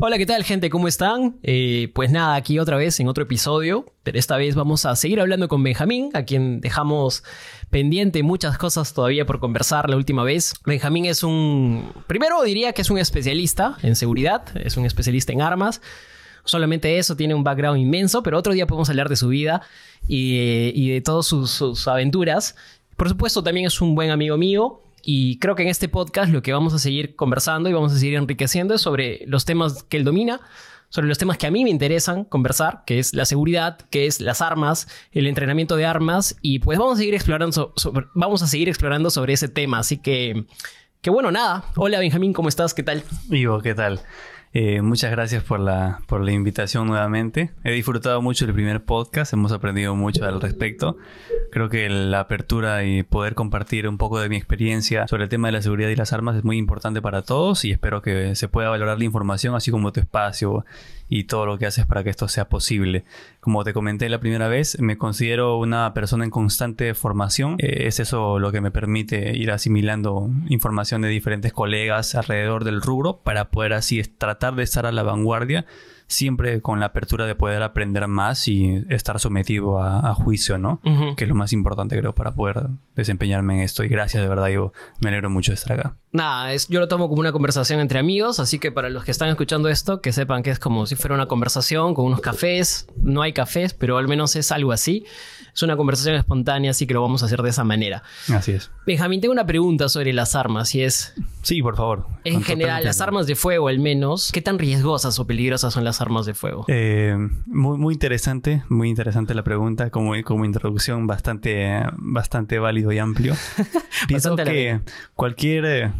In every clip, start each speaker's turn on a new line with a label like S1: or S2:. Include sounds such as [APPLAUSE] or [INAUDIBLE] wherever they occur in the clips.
S1: Hola, ¿qué tal gente? ¿Cómo están? Eh, pues nada, aquí otra vez en otro episodio, pero esta vez vamos a seguir hablando con Benjamín, a quien dejamos pendiente muchas cosas todavía por conversar la última vez. Benjamín es un, primero diría que es un especialista en seguridad, es un especialista en armas. Solamente eso, tiene un background inmenso, pero otro día podemos hablar de su vida y, de todas sus aventuras. Por supuesto, también es un buen amigo mío, y creo que en este podcast lo que vamos a seguir conversando y vamos a seguir enriqueciendo es sobre los temas que él domina, sobre los temas que a mí me interesan conversar, que es la seguridad, que es las armas, el entrenamiento de armas y pues vamos a seguir explorando sobre, vamos a seguir explorando sobre ese tema, así que que bueno, nada. Hola Benjamín, ¿cómo estás? ¿Qué tal?
S2: Ivo, ¿qué tal? Eh, muchas gracias por la, por la invitación nuevamente. He disfrutado mucho el primer podcast, hemos aprendido mucho al respecto. Creo que la apertura y poder compartir un poco de mi experiencia sobre el tema de la seguridad y las armas es muy importante para todos y espero que se pueda valorar la información así como tu espacio y todo lo que haces para que esto sea posible. Como te comenté la primera vez, me considero una persona en constante formación. Eh, es eso lo que me permite ir asimilando información de diferentes colegas alrededor del rubro para poder así tratar de estar a la vanguardia siempre con la apertura de poder aprender más y estar sometido a, juicio, ¿no? Que es lo más importante, creo, para poder desempeñarme en esto. Y gracias, de verdad, yo me alegro mucho de estar acá.
S1: Nada, es, yo lo tomo como una conversación entre amigos, así que para los que están escuchando esto, que sepan que es como si fuera una conversación con unos cafés. No hay cafés, pero al menos es algo así. Es una conversación espontánea, así que lo vamos a hacer de esa manera.
S2: Así es.
S1: Benjamín, tengo una pregunta sobre las armas y es...
S2: Sí, por favor.
S1: En general, las armas de fuego al menos, ¿qué tan riesgosas o peligrosas son las armas de fuego?
S2: Eh, muy, muy interesante, muy interesante la pregunta, como, como introducción bastante, bastante válido y amplio. [LAUGHS] Pienso que cualquier,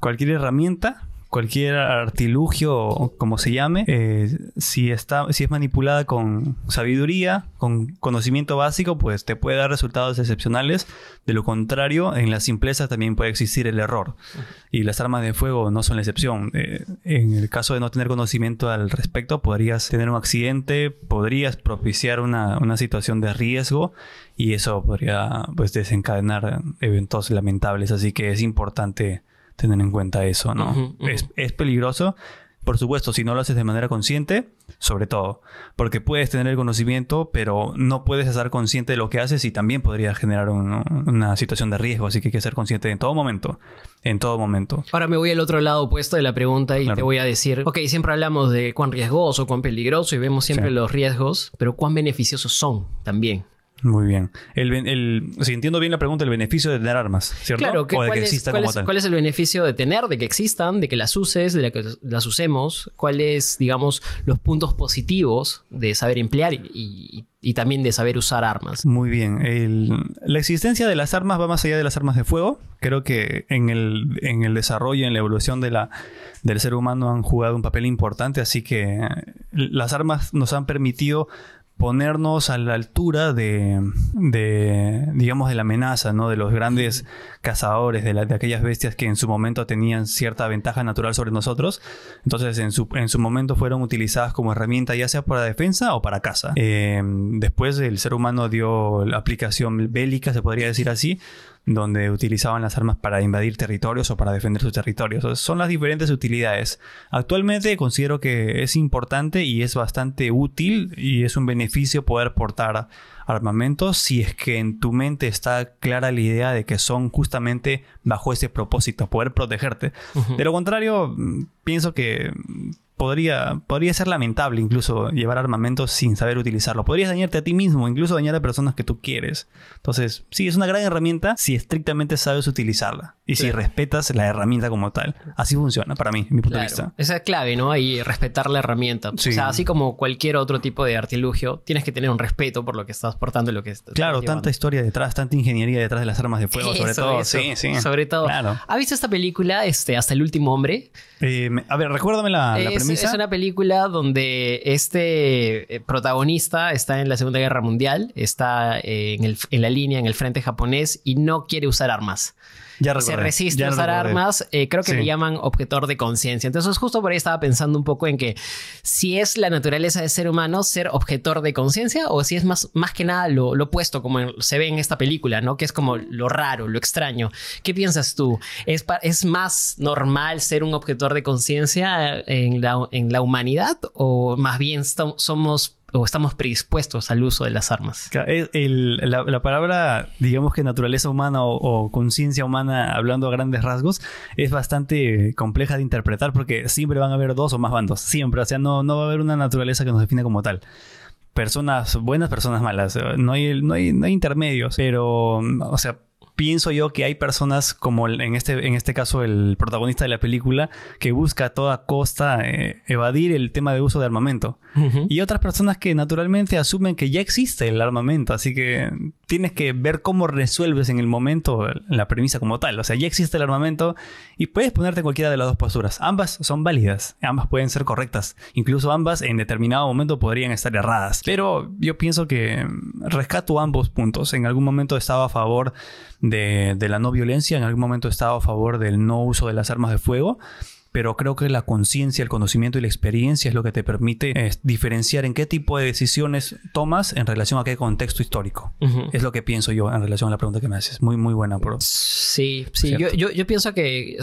S2: cualquier herramienta cualquier artilugio, como se llame, eh, si, está, si es manipulada con sabiduría, con conocimiento básico, pues te puede dar resultados excepcionales. De lo contrario, en la simpleza también puede existir el error. Y las armas de fuego no son la excepción. Eh, en el caso de no tener conocimiento al respecto, podrías tener un accidente, podrías propiciar una, una situación de riesgo y eso podría pues, desencadenar eventos lamentables. Así que es importante tener en cuenta eso, ¿no? Es, es, peligroso, por supuesto, si no lo haces de manera consciente, sobre todo, porque puedes tener el conocimiento, pero no puedes estar consciente de lo que haces y también podría generar una situación de riesgo, así que hay que ser consciente en todo momento, en todo momento.
S1: Ahora me voy al otro lado opuesto de la pregunta y te voy a decir, ok, siempre hablamos de cuán riesgoso, cuán peligroso y vemos siempre los riesgos, pero cuán beneficiosos son también.
S2: Muy bien. El, si entiendo bien la pregunta, el beneficio de tener armas, ¿cierto?
S1: Claro, que, cuál, es, cuál, es, el beneficio de tener, de que existan, de que las uses, de que las usemos? ¿Cuáles, digamos, los puntos positivos de saber emplear y, también de saber usar armas?
S2: Muy bien. la existencia de las armas va más allá de las armas de fuego. Creo que en el, en el desarrollo, en la evolución de la, del ser humano han jugado un papel importante, así que las armas nos han permitido ponernos a la altura de, de, digamos, de la amenaza, ¿no? De los grandes cazadores, de, aquellas bestias que en su momento tenían cierta ventaja natural sobre nosotros. Entonces, en su, en su momento fueron utilizadas como herramienta ya sea para defensa o para caza. Eh, después el ser humano dio la aplicación bélica, se podría decir así, donde utilizaban las armas para invadir territorios o para defender sus territorios. son las diferentes utilidades. Actualmente considero que es importante y es bastante útil y es un beneficio poder portar armamentos si es que en tu mente está clara la idea de que son justamente bajo ese propósito, poder protegerte. De lo contrario, pienso que podría, podría ser lamentable incluso llevar armamento sin saber utilizarlo. Podrías dañarte a ti mismo, incluso dañar a personas que tú quieres. Entonces, sí, es una gran herramienta si estrictamente sabes utilizarla y si respetas la herramienta como tal. Así funciona para mí, mi punto de vista.
S1: Esa es clave, ¿no? Ahí respetar la herramienta. O sea, así como cualquier otro tipo de artilugio, tienes que tener un respeto por lo que estás portando y lo que estás
S2: Claro, tanta historia detrás, tanta ingeniería detrás de las armas de fuego, sobre todo. sí, sí.
S1: Sobre todo. Claro. ¿Has visto esta película, este, Hasta el último hombre?
S2: Eh, a ver, recuérdame la, la premisa.
S1: Es una película donde este eh, protagonista está en la Segunda Guerra Mundial, está eh, en, el, en la línea, en el frente japonés y no quiere usar armas.
S2: Ya
S1: se resiste
S2: ya
S1: a usar
S2: recordé.
S1: armas, eh, creo que
S2: Sí.
S1: le llaman objetor de conciencia. Entonces, justo por ahí estaba pensando un poco en que si es la naturaleza del ser humano ser objetor de conciencia o si es más, más que nada lo, lo opuesto, como se ve en esta película, ¿no? Que es como lo raro, lo extraño. ¿Qué piensas tú? ¿Es, es más normal ser un objetor de conciencia en la, en la humanidad o más bien somos o estamos predispuestos al uso de las armas?
S2: El- la, la palabra, digamos que naturaleza humana o, o conciencia humana, hablando a grandes rasgos, es bastante compleja de interpretar porque siempre van a haber dos o más bandos. Siempre. O sea, no, no va a haber una naturaleza que nos define como tal. Personas buenas, personas malas. eh, No hay, no hay, no hay intermedios. Pero, o sea, pienso yo que hay personas como en este, en este caso el protagonista de la película que busca a toda costa eh, evadir el tema de uso de armamento. Y otras personas que naturalmente asumen que ya existe el armamento, así que tienes que ver cómo resuelves en el momento la premisa como tal. O sea, ya existe el armamento y puedes ponerte en cualquiera de las dos posturas. Ambas son válidas, ambas pueden ser correctas. Incluso ambas en determinado momento podrían estar erradas. Pero yo pienso que mm, rescato ambos puntos. En algún momento estaba a favor de, de la no violencia, en algún momento estaba a favor del no uso de las armas de fuego. Pero creo que la conciencia, el conocimiento y la experiencia es lo que te permite eh, diferenciar en qué tipo de decisiones tomas en relación a qué contexto histórico. Es lo que pienso yo en relación a la pregunta que me haces. Muy, muy buena, bro.
S1: Sí, sí, yo, yo, yo pienso que,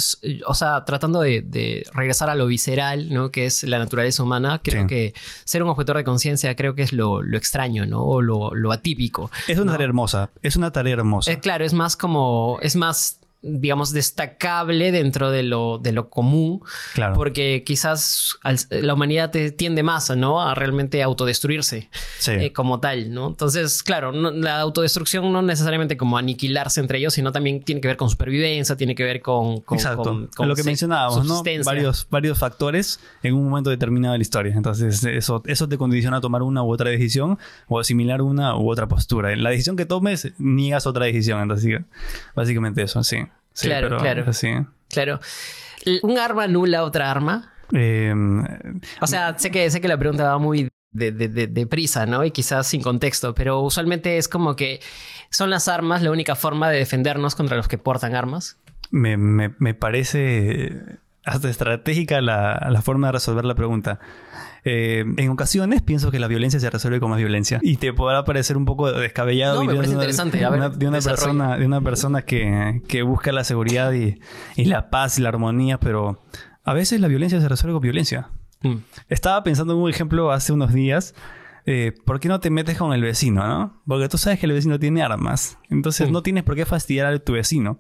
S1: o sea, tratando de, de regresar a lo visceral, ¿no? Que es la naturaleza humana, creo
S2: Sí.
S1: que ser un objetor de conciencia creo que es lo, lo extraño, ¿no? O lo, lo atípico.
S2: Es una
S1: ¿no?
S2: tarea hermosa. Es una tarea hermosa.
S1: Eh, claro, es más como, es más, digamos, destacable dentro de lo, de lo común,
S2: claro.
S1: porque quizás la humanidad te tiende más, ¿no? A realmente autodestruirse
S2: Sí.
S1: eh, como tal, ¿no? Entonces, claro, no- la autodestrucción no necesariamente como aniquilarse entre ellos, sino también tiene que ver con supervivencia, tiene que ver con... con
S2: Exacto.
S1: con- con
S2: lo que mencionábamos, ¿no? Varios, varios factores en un momento determinado de la historia. Entonces, eso, eso te condiciona a tomar una u otra decisión o asimilar una u otra postura. En la decisión que tomes, niegas otra decisión. Entonces, básicamente eso, sí. Sí,
S1: Claro,
S2: pero,
S1: claro.
S2: Sí.
S1: Claro. ¿Un arma anula otra arma?
S2: Eh,
S1: O sea, sé que, sé que la pregunta va muy de, de, de- de prisa, ¿no? Y quizás sin contexto, pero usualmente es como que son las armas la única forma de defendernos contra los que portan armas.
S2: me, me- me parece hasta estratégica la, la forma de resolver la pregunta. Eh, en ocasiones pienso que la violencia se resuelve con más violencia. Y te podrá parecer un poco descabellado.
S1: No,
S2: y
S1: me
S2: de
S1: parece
S2: una-
S1: interesante. A ver,
S2: una- de una persona, de una persona que, que busca la seguridad y, y la paz y la armonía, pero a veces la violencia se resuelve con violencia.
S1: Mm.
S2: Estaba pensando en un ejemplo hace unos días. eh, ¿Por qué no te metes con el vecino, no? Porque tú sabes que el vecino tiene armas. Entonces
S1: Mm.
S2: no tienes por qué fastidiar a tu vecino.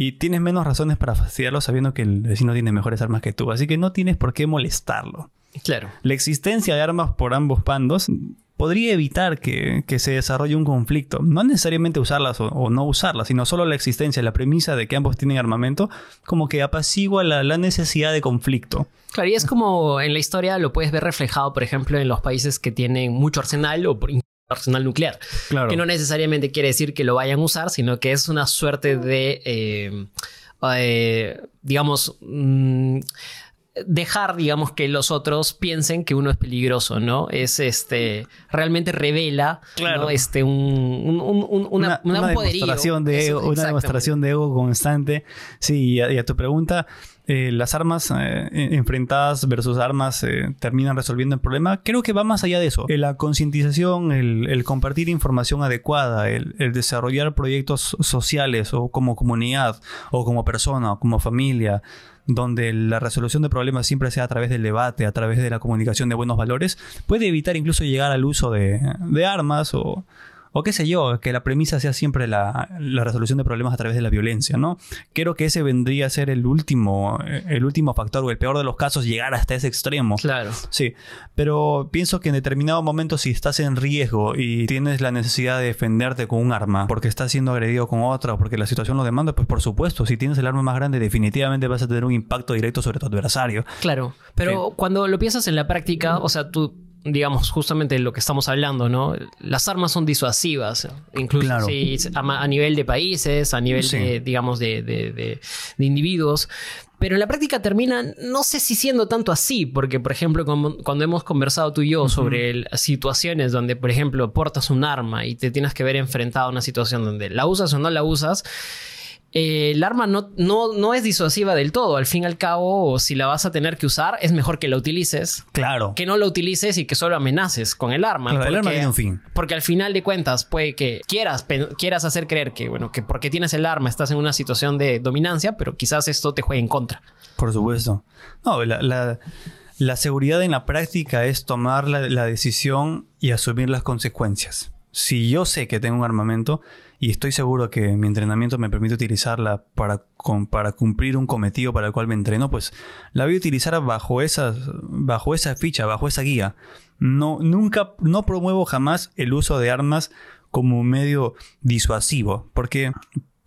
S2: Y tienes menos razones para fastidiarlo sabiendo que el vecino tiene mejores armas que tú. Así que no tienes por qué molestarlo.
S1: Claro.
S2: La existencia de armas por ambos bandos podría evitar que, que se desarrolle un conflicto. No necesariamente usarlas o, o no usarlas, sino solo la existencia, la premisa de que ambos tienen armamento, como que apacigua la, la necesidad de conflicto.
S1: Claro, y es como en la historia lo puedes ver reflejado, por ejemplo, en los países que tienen mucho arsenal o por arsenal nuclear.
S2: Claro.
S1: Que no necesariamente quiere decir que lo vayan a usar, sino que es una suerte de, eh, eh, digamos, mm, dejar, digamos, que los otros piensen que uno es peligroso, ¿no? Es este, realmente revela,
S2: Claro.
S1: ¿no? Este, un, un, un- un- una, una- un poderío.
S2: demostración de
S1: Eso,
S2: ego, una demostración de ego constante. Sí, y a, y a tu pregunta, eh, las armas eh, en- enfrentadas versus armas eh, terminan resolviendo el problema. Creo que va más allá de eso. La concientización, el, compartir información adecuada, el, el desarrollar proyectos sociales o como comunidad o como persona o como familia donde la resolución de problemas siempre sea a través del debate, a través de la comunicación de buenos valores, puede evitar incluso llegar al uso de, de armas o, o qué sé yo, que la premisa sea siempre la, la resolución de problemas a través de la violencia, ¿no? Creo que ese vendría a ser el último, eh, el último factor o el peor de los casos, llegar hasta ese extremo.
S1: Claro.
S2: Sí, pero pienso que en determinado momento si estás en riesgo y tienes la necesidad de defenderte con un arma porque estás siendo agredido con otra o porque la situación lo demanda, pues por supuesto, si tienes el arma más grande definitivamente vas a tener un impacto directo sobre tu adversario.
S1: Claro, pero cuando lo piensas en la práctica, o sea, tú, digamos, justamente lo que estamos hablando, ¿no? Las armas son disuasivas, incluso
S2: Claro.
S1: sí, a, nivel de países, a nivel
S2: Sí.
S1: de, digamos, de, de- de- de individuos. Pero en la práctica termina, no sé si siendo tanto así, porque, por ejemplo, como- cuando hemos conversado tú y yo sobre el- situaciones donde, por ejemplo, portas un arma y te tienes que ver enfrentado a una situación donde la usas o no la usas, eh, el arma no, no, no es disuasiva del todo. Al fin y al cabo, si la vas a tener que usar, es mejor que la utilices.
S2: Claro.
S1: Que no la utilices y que solo amenaces con el arma.
S2: Claro, el
S1: porque,
S2: arma tiene un fin.
S1: Porque al final de cuentas, puede que quieras, quieras hacer creer que, bueno, que porque tienes el arma estás en una situación de dominancia, pero quizás esto te juegue en contra.
S2: Por supuesto. No, la, la- la seguridad en la práctica es tomar la, la decisión y asumir las consecuencias. Si yo sé que tengo un armamento y estoy seguro que mi entrenamiento me permite utilizarla para, para cumplir un cometido para el cual me entreno, pues la voy a utilizar bajo, bajo esa ficha, bajo esa guía. No, nunca, no promuevo jamás el uso de armas como medio disuasivo. Porque,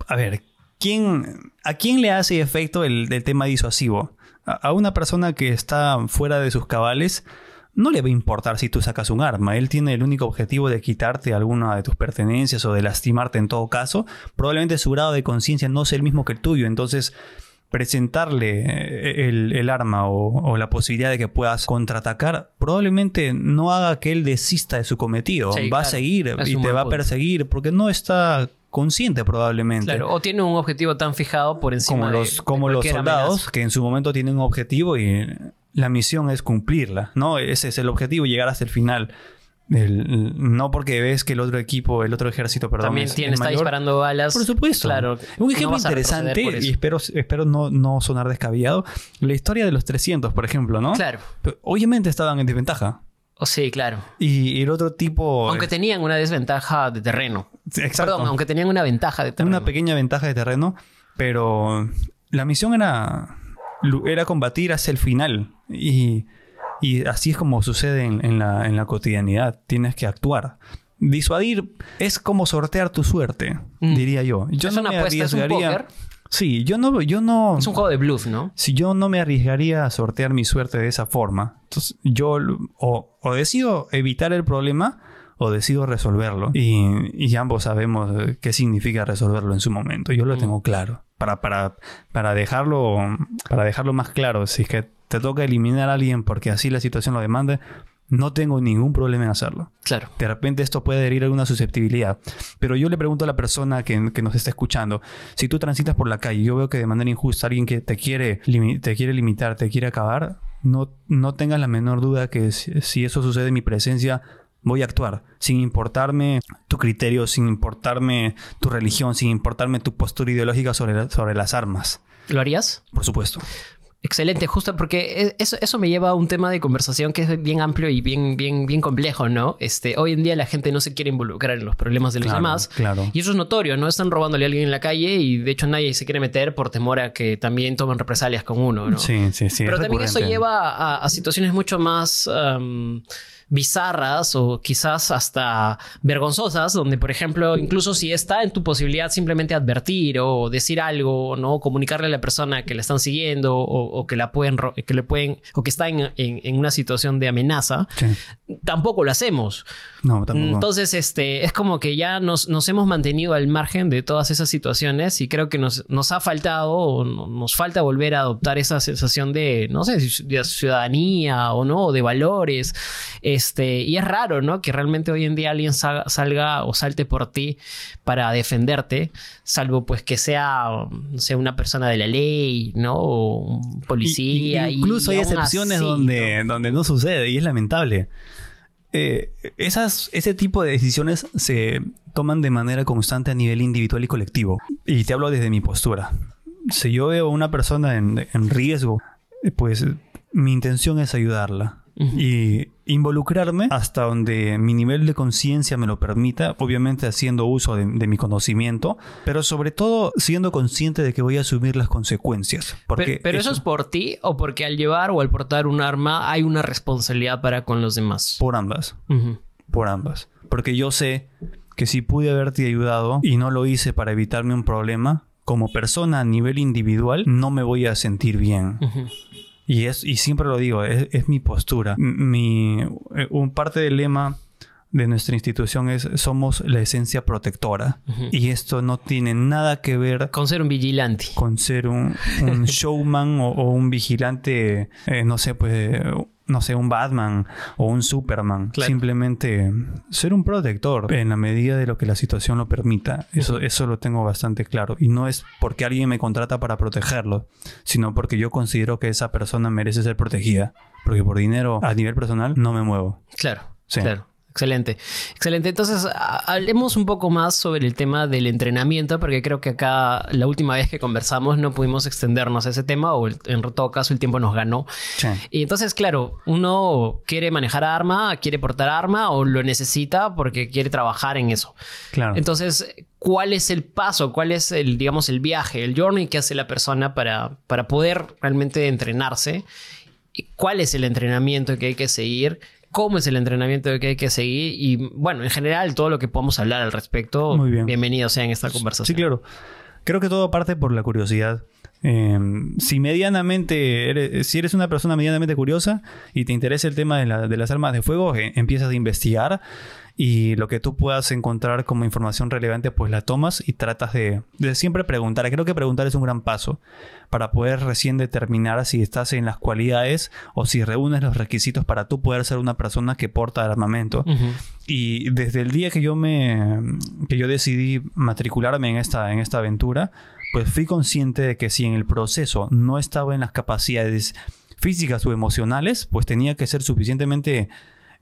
S2: a ver, ¿quién, ¿a quién le hace efecto el, el tema disuasivo? A, a una persona que está fuera de sus cabales, no le va a importar si tú sacas un arma. Él tiene el único objetivo de quitarte alguna de tus pertenencias o de lastimarte en todo caso. Probablemente su grado de conciencia no sea el mismo que el tuyo. Entonces, presentarle eh, el, el arma o, o la posibilidad de que puedas contraatacar probablemente no haga que él desista de su cometido.
S1: Sí,
S2: va a seguir
S1: Es
S2: y te va a perseguir porque no está consciente probablemente.
S1: Claro, o tiene un objetivo tan fijado por encima
S2: como
S1: de-
S2: los,
S1: de
S2: como los soldados
S1: amenaza.
S2: que en su momento tienen un objetivo y la misión es cumplirla, ¿no? Ese es el objetivo, llegar hasta el final. El- no porque ves que el otro equipo, el otro ejército, perdón,
S1: También tiene,
S2: es
S1: está
S2: mayor.
S1: disparando balas.
S2: Por supuesto.
S1: Claro.
S2: Un
S1: no
S2: ejemplo
S1: retroceder
S2: interesante, y espero, espero no, no sonar descabellado, la historia de los 300, por ejemplo, ¿no?
S1: Claro.
S2: Pero Obviamente estaban en desventaja.
S1: O sí, claro.
S2: Y el otro tipo...
S1: Aunque tenían una desventaja de terreno.
S2: Sí, exacto.
S1: Perdón, aunque tenían una ventaja de terreno.
S2: una pequeña ventaja de terreno, pero la misión era, era combatir hacia el final. Y, y así es como sucede en, en la, en la cotidianidad. Tienes que actuar. Disuadir es como sortear tu suerte,
S1: Mm.
S2: diría yo. Yo
S1: Es
S2: no
S1: una
S2: me
S1: apuesta, es un
S2: arriesgaría-
S1: póker.
S2: Sí, yo no, yo no.
S1: Es un juego de bluff, ¿no?
S2: Si yo no me arriesgaría a sortear mi suerte de esa forma, entonces yo o, o decido evitar el problema o decido resolverlo. Y, y ambos sabemos eh, qué significa resolverlo en su momento. Yo lo
S1: Mm.
S2: tengo claro. Para, para, para, dejarlo, para dejarlo más claro, si es que te toca eliminar a alguien porque así la situación lo demanda, no tengo ningún problema en hacerlo.
S1: Claro.
S2: De repente esto puede herir alguna susceptibilidad. Pero yo le pregunto a la persona que, que nos está escuchando, si tú transitas por la calle y yo veo que de manera injusta alguien que te quiere, te quiere limitar, te quiere acabar, no, no tengas la menor duda que si, si eso sucede en mi presencia, voy a actuar, sin importarme tu criterio, sin importarme tu religión, sin importarme tu postura ideológica sobre, la- sobre las armas.
S1: ¿Lo harías?
S2: Por supuesto.
S1: Excelente, justo porque e- eso, eso me lleva a un tema de conversación que es bien amplio y bien, bien, bien complejo, ¿no? Este, hoy en día la gente no se quiere involucrar en los problemas de los
S2: Claro,
S1: demás.
S2: claro.
S1: Y eso es notorio, ¿no? Están robándole a alguien en la calle y de hecho nadie se quiere meter por temor a que también tomen represalias con uno, ¿no?
S2: Sí, sí, sí.
S1: Pero
S2: es
S1: también eso
S2: recurrente.
S1: lleva a, a situaciones mucho más am, bizarras o quizás hasta vergonzosas, donde, por ejemplo, incluso si está en tu posibilidad simplemente advertir o decir algo, ¿no? Comunicarle a la persona que la están siguiendo o, o que la pueden, que le pueden, o que está en, en- en una situación de amenaza,
S2: Sí.
S1: tampoco lo hacemos.
S2: No, tampoco.
S1: Entonces, este, es como que ya nos, nos hemos mantenido al margen de todas esas situaciones y creo que nos, nos ha faltado o no- nos falta volver a adoptar esa sensación de, no sé, de ciudadanía o no, o de valores. Este, y es raro, ¿no? Que realmente hoy en día alguien sa- salga o salte por ti para defenderte, salvo pues que sea, no sé, una persona de la ley, ¿no? O un policía.
S2: Y-
S1: y-
S2: incluso
S1: y
S2: hay excepciones
S1: así,
S2: donde,
S1: ¿no?
S2: donde no sucede y es lamentable. Eh, esas, ese tipo de decisiones se toman de manera constante a nivel individual y colectivo. Y te hablo desde mi postura. Si yo veo a una persona en, en riesgo, eh, pues mi intención es ayudarla. Y involucrarme hasta donde mi nivel de conciencia me lo permita, obviamente haciendo uso de, de mi conocimiento, pero sobre todo siendo consciente de que voy a asumir las consecuencias. Porque
S1: Pero, pero eso es por ti o porque al llevar o al portar un arma hay una responsabilidad para con los demás.
S2: por ambas. Por ambas. Porque yo sé que si pude haberte ayudado y no lo hice para evitarme un problema, como persona a nivel individual, no me voy a sentir bien.
S1: Ujú.
S2: Y, es, y siempre lo digo, es, es mi postura. Mi, eh, un parte del lema de nuestra institución es somos la esencia protectora. Y esto no tiene nada que ver
S1: Con ser un vigilante.
S2: con ser un, un [LAUGHS] showman o, o un vigilante, eh, no sé, pues no sé, un Batman o un Superman. Simplemente ser un protector en la medida de lo que la situación lo permita. Eso, eso lo tengo bastante claro. Y no es porque alguien me contrata para protegerlo, sino porque yo considero que esa persona merece ser protegida. Porque por dinero a nivel personal no me muevo.
S1: Claro. Claro. Excelente, excelente. Entonces, hablemos un poco más sobre el tema del entrenamiento, porque creo que acá la última vez que conversamos no pudimos extendernos a ese tema, o en todo caso el tiempo nos ganó. Y entonces, claro, uno quiere manejar arma, quiere portar arma o lo necesita porque quiere trabajar en eso.
S2: Claro.
S1: Entonces, ¿cuál es el paso? ¿Cuál es el, digamos, el viaje, el journey que hace la persona para, para poder realmente entrenarse? ¿Cuál es el entrenamiento que hay que seguir? Cómo es el entrenamiento que hay que seguir y, bueno, en general, todo lo que podamos hablar al respecto.
S2: Muy bien.
S1: Bienvenido sea en esta conversación.
S2: Sí, claro. Creo que todo parte por la curiosidad. Em, si medianamente, eres, si eres una persona medianamente curiosa y te interesa el tema de, de las armas de fuego, eh, empiezas a investigar y lo que tú puedas encontrar como información relevante, pues la tomas y tratas de, siempre preguntar. Creo que preguntar es un gran paso para poder recién determinar si estás en las cualidades o si reúnes los requisitos para tú poder ser una persona que porta armamento. Y desde el día que yo me que yo decidí matricularme en esta, en esta aventura, pues fui consciente de que si en el proceso no estaba en las capacidades físicas o emocionales, pues tenía que ser suficientemente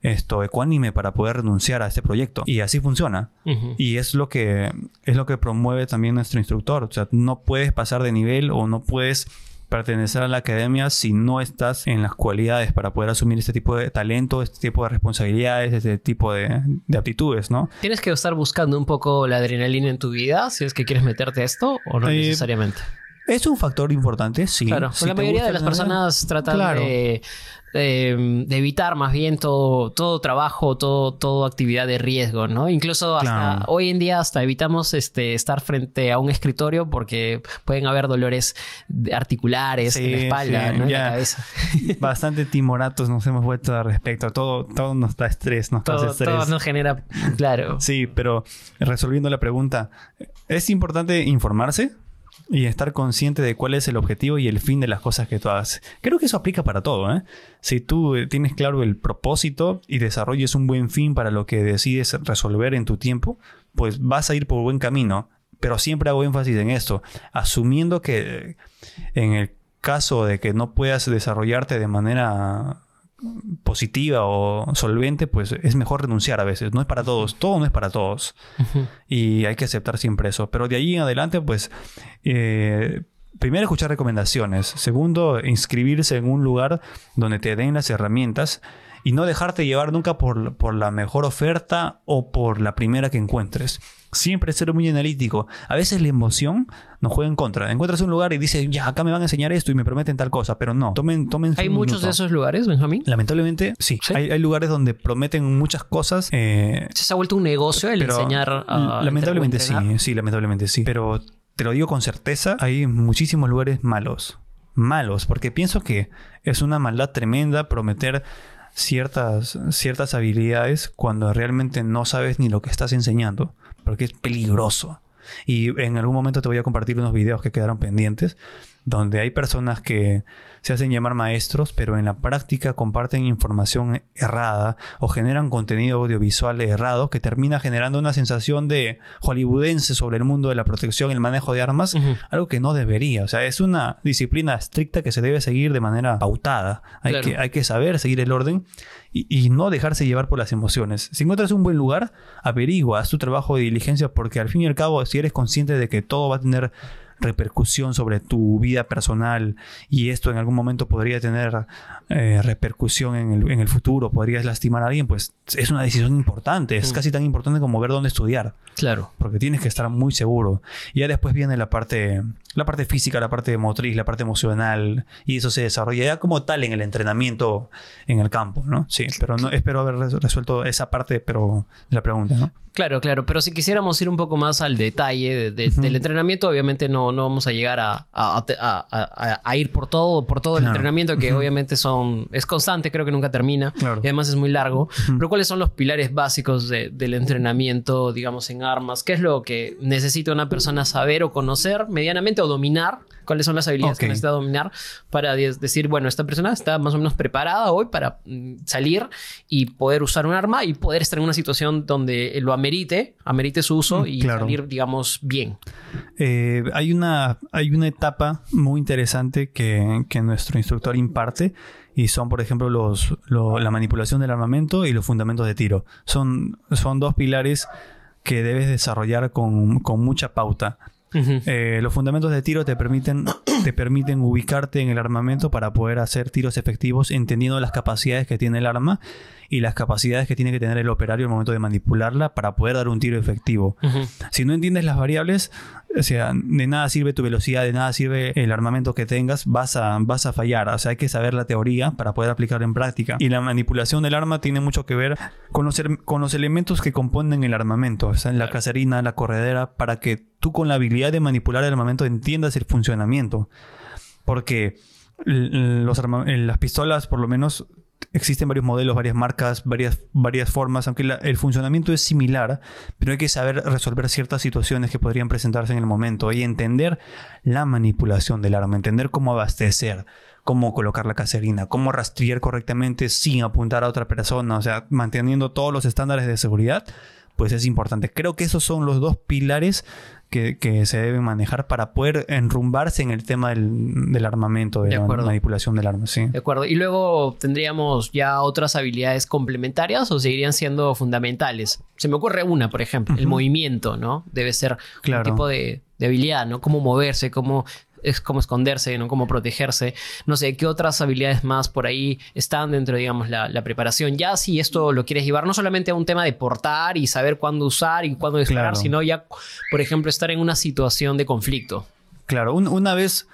S2: esto ecuánime para poder renunciar a este proyecto. Y así funciona. Y es lo que es lo que promueve también nuestro instructor. O sea, no puedes pasar de nivel o no puedes pertenecer a la academia si no estás en las cualidades para poder asumir este tipo de talento, este tipo de responsabilidades, este tipo de, aptitudes, ¿no?
S1: Tienes que estar buscando un poco la adrenalina en tu vida si es que quieres meterte a esto o no eh, necesariamente.
S2: Es un factor importante, sí.
S1: Claro, la mayoría de las personas tratan de de evitar más bien todo, todo trabajo, todo, toda actividad de riesgo, ¿no? Incluso hasta hoy en día hasta evitamos este, estar frente a un escritorio porque pueden haber dolores articulares en la espalda, ¿no? en la cabeza. [LAUGHS]
S2: Bastante timoratos nos hemos vuelto al respecto. Todo, todo nos da estrés, nos
S1: todo,
S2: estrés.
S1: Todo nos genera, claro.
S2: Sí, pero resolviendo la pregunta, ¿es importante informarse? Y estar consciente de cuál es el objetivo y el fin de las cosas que tú haces. Creo que eso aplica para todo. ¿eh? Si tú eh, tienes claro el propósito y desarrolles un buen fin para lo que decides resolver en tu tiempo, pues vas a ir por buen camino. Pero siempre hago énfasis en esto, asumiendo que en el caso de que no puedas desarrollarte de manera positiva o solvente, pues es mejor renunciar a veces. No es para todos, todo no es para todos. Y hay que aceptar siempre eso. Pero de ahí en adelante, pues, eh, primero escuchar recomendaciones. Segundo, inscribirse en un lugar donde te den las herramientas y no dejarte llevar nunca por, por la mejor oferta o por la primera que encuentres. Siempre ser muy analítico. A veces la emoción nos juega en contra. Encuentras un lugar y dices, ya, acá me van a enseñar esto y me prometen tal cosa, pero no. Tomen, tomen
S1: ¿Hay muchos de esos lugares, Benjamín?
S2: Lamentablemente, sí. Hay, lugares donde prometen muchas cosas. Eh,
S1: ¿Se ha vuelto un negocio el enseñar
S2: a Lamentablemente sí, sí, lamentablemente sí. Pero te lo digo con certeza, hay muchísimos lugares malos. Malos, porque pienso que es una maldad tremenda prometer ciertas, ciertas habilidades cuando realmente no sabes ni lo que estás enseñando, porque es peligroso. Y en algún momento te voy a compartir unos videos que quedaron pendientes, donde hay personas que se hacen llamar maestros, pero en la práctica comparten información errada o generan contenido audiovisual errado que termina generando una sensación de hollywoodense sobre el mundo de la protección y el manejo de armas, algo que no debería. O sea, es una disciplina estricta que se debe seguir de manera pautada. Hay, que, hay que saber seguir el orden y, y, no dejarse llevar por las emociones. Si encuentras un buen lugar, averigua, haz tu trabajo de diligencia porque al fin y al cabo, si eres consciente de que todo va a tener repercusión sobre tu vida personal y esto en algún momento podría tener eh, repercusión en el, en el, futuro, podrías lastimar a alguien, pues es una decisión importante, es mm. casi tan importante como ver dónde estudiar.
S1: Claro.
S2: Porque tienes que estar muy seguro. Y ya después viene la parte, la parte física, la parte motriz, la parte emocional, y eso se desarrolla ya como tal en el entrenamiento en el campo, ¿no? Sí, pero no, espero haber resuelto esa parte pero, de la pregunta, ¿no?
S1: Claro, claro, pero si quisiéramos ir un poco más al detalle del entrenamiento, obviamente no, no vamos a llegar a, a, ir por todo, por todo el entrenamiento, que obviamente son, es constante, creo que nunca termina, y además es muy largo. Pero ¿cuáles son los pilares básicos del entrenamiento, digamos, en armas? ¿Qué es lo que necesita una persona saber o conocer medianamente? O dominar cuáles son las habilidades que necesita dominar para de- decir, bueno, esta persona está más o menos preparada hoy para mm, salir y poder usar un arma y poder estar en una situación donde lo amerite, amerite su uso
S2: Mm,
S1: y
S2: claro.
S1: salir, digamos, bien.
S2: Eh, hay, una, hay una etapa muy interesante que, que nuestro instructor imparte y son, por ejemplo, los, lo- la manipulación del armamento y los fundamentos de tiro. Son, son dos pilares que debes desarrollar con, con mucha pauta. Eh, los fundamentos de tiro te permiten, [CLEARS THROAT] te permiten ubicarte en el armamento para poder hacer tiros efectivos entendiendo las capacidades que tiene el arma y las capacidades que tiene que tener el operario al momento de manipularla para poder dar un tiro efectivo. Si no entiendes las variables, o sea, de nada sirve tu velocidad, de nada sirve el armamento que tengas, vas a, vas a fallar. O sea, hay que saber la teoría para poder aplicarla en práctica. Y la manipulación del arma tiene mucho que ver con los, con los elementos que componen el armamento. O sea, la caserina, la corredera, para que tú con la habilidad de manipular el armamento entiendas el funcionamiento. Porque los las pistolas, por lo menos, existen varios modelos, varias marcas, varias, varias formas, aunque el funcionamiento es similar, pero hay que saber resolver ciertas situaciones que podrían presentarse en el momento y entender la manipulación del arma, entender cómo abastecer, cómo colocar la caserina, cómo rastrear correctamente sin apuntar a otra persona, o sea, manteniendo todos los estándares de seguridad, pues es importante. Creo que esos son los dos pilares que, que se deben manejar para poder enrumbarse en el tema del, del armamento, de,
S1: De
S2: la manipulación del arma, sí.
S1: De acuerdo. Y luego tendríamos ya otras habilidades complementarias o seguirían siendo fundamentales. Se me ocurre una, por ejemplo, el movimiento, ¿no? Debe ser
S2: Claro.
S1: un tipo de, de habilidad, ¿no? Cómo moverse, cómo, es, cómo esconderse, ¿no? Cómo protegerse. No sé, ¿qué otras habilidades más por ahí están dentro, digamos, la, la preparación? Ya si esto lo quieres llevar no solamente a un tema de portar y saber cuándo usar y cuándo disparar,
S2: Claro.
S1: sino ya, por ejemplo, estar en una situación de conflicto.
S2: Claro, un- una, vez,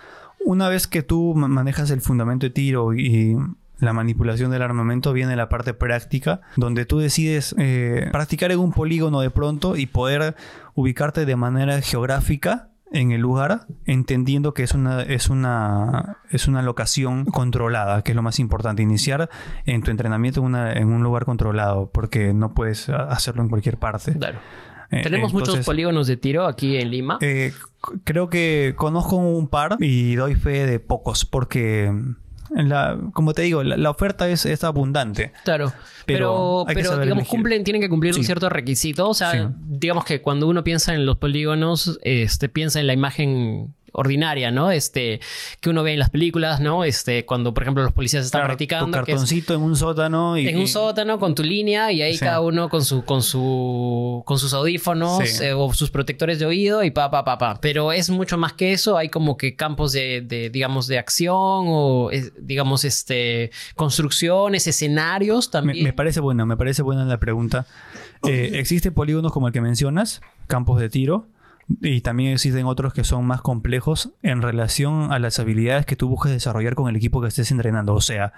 S2: una vez que tú ma- manejas el fundamento de tiro y la manipulación del armamento, viene la parte práctica, donde tú decides eh, practicar en un polígono de pronto y poder ubicarte de manera geográfica en el lugar, entendiendo que es una, es una, es una locación controlada, que es lo más importante. Iniciar en tu entrenamiento en, una- en un lugar controlado, porque no puedes hacerlo en cualquier parte.
S1: Claro.
S2: Eh,
S1: Tenemos muchos polígonos de tiro aquí en Lima.
S2: eh, creo que conozco un par y doy fe de pocos porque, la, como te digo, la, la oferta es, es abundante.
S1: Claro,
S2: Pero
S1: pero, digamos,
S2: elegir.
S1: cumplen, tienen que cumplir un
S2: Sí.
S1: cierto requisito. O sea,
S2: Sí.
S1: digamos que cuando uno piensa en los polígonos, este, piensa en la imagen ordinaria, ¿no? Este, que uno ve en las películas, ¿no? Este, cuando, por ejemplo, los policías están
S2: Claro,
S1: practicando.
S2: tu
S1: que es
S2: cartoncito en un sótano y...
S1: en un sótano con tu línea y ahí
S2: Sí.
S1: cada uno con su con su con sus audífonos
S2: Sí.
S1: eh, o sus protectores de oído y pa pa pa pa pero es mucho más que eso hay como que campos de, de, digamos de acción o eh, digamos este construcciones escenarios
S2: Me,
S1: también
S2: me parece buena, me parece buena la pregunta. Eh, ¿Existen polígonos como el que mencionas? Campos de tiro. Y también existen otros que son más complejos en relación a las habilidades que tú busques desarrollar con el equipo que estés entrenando. O sea,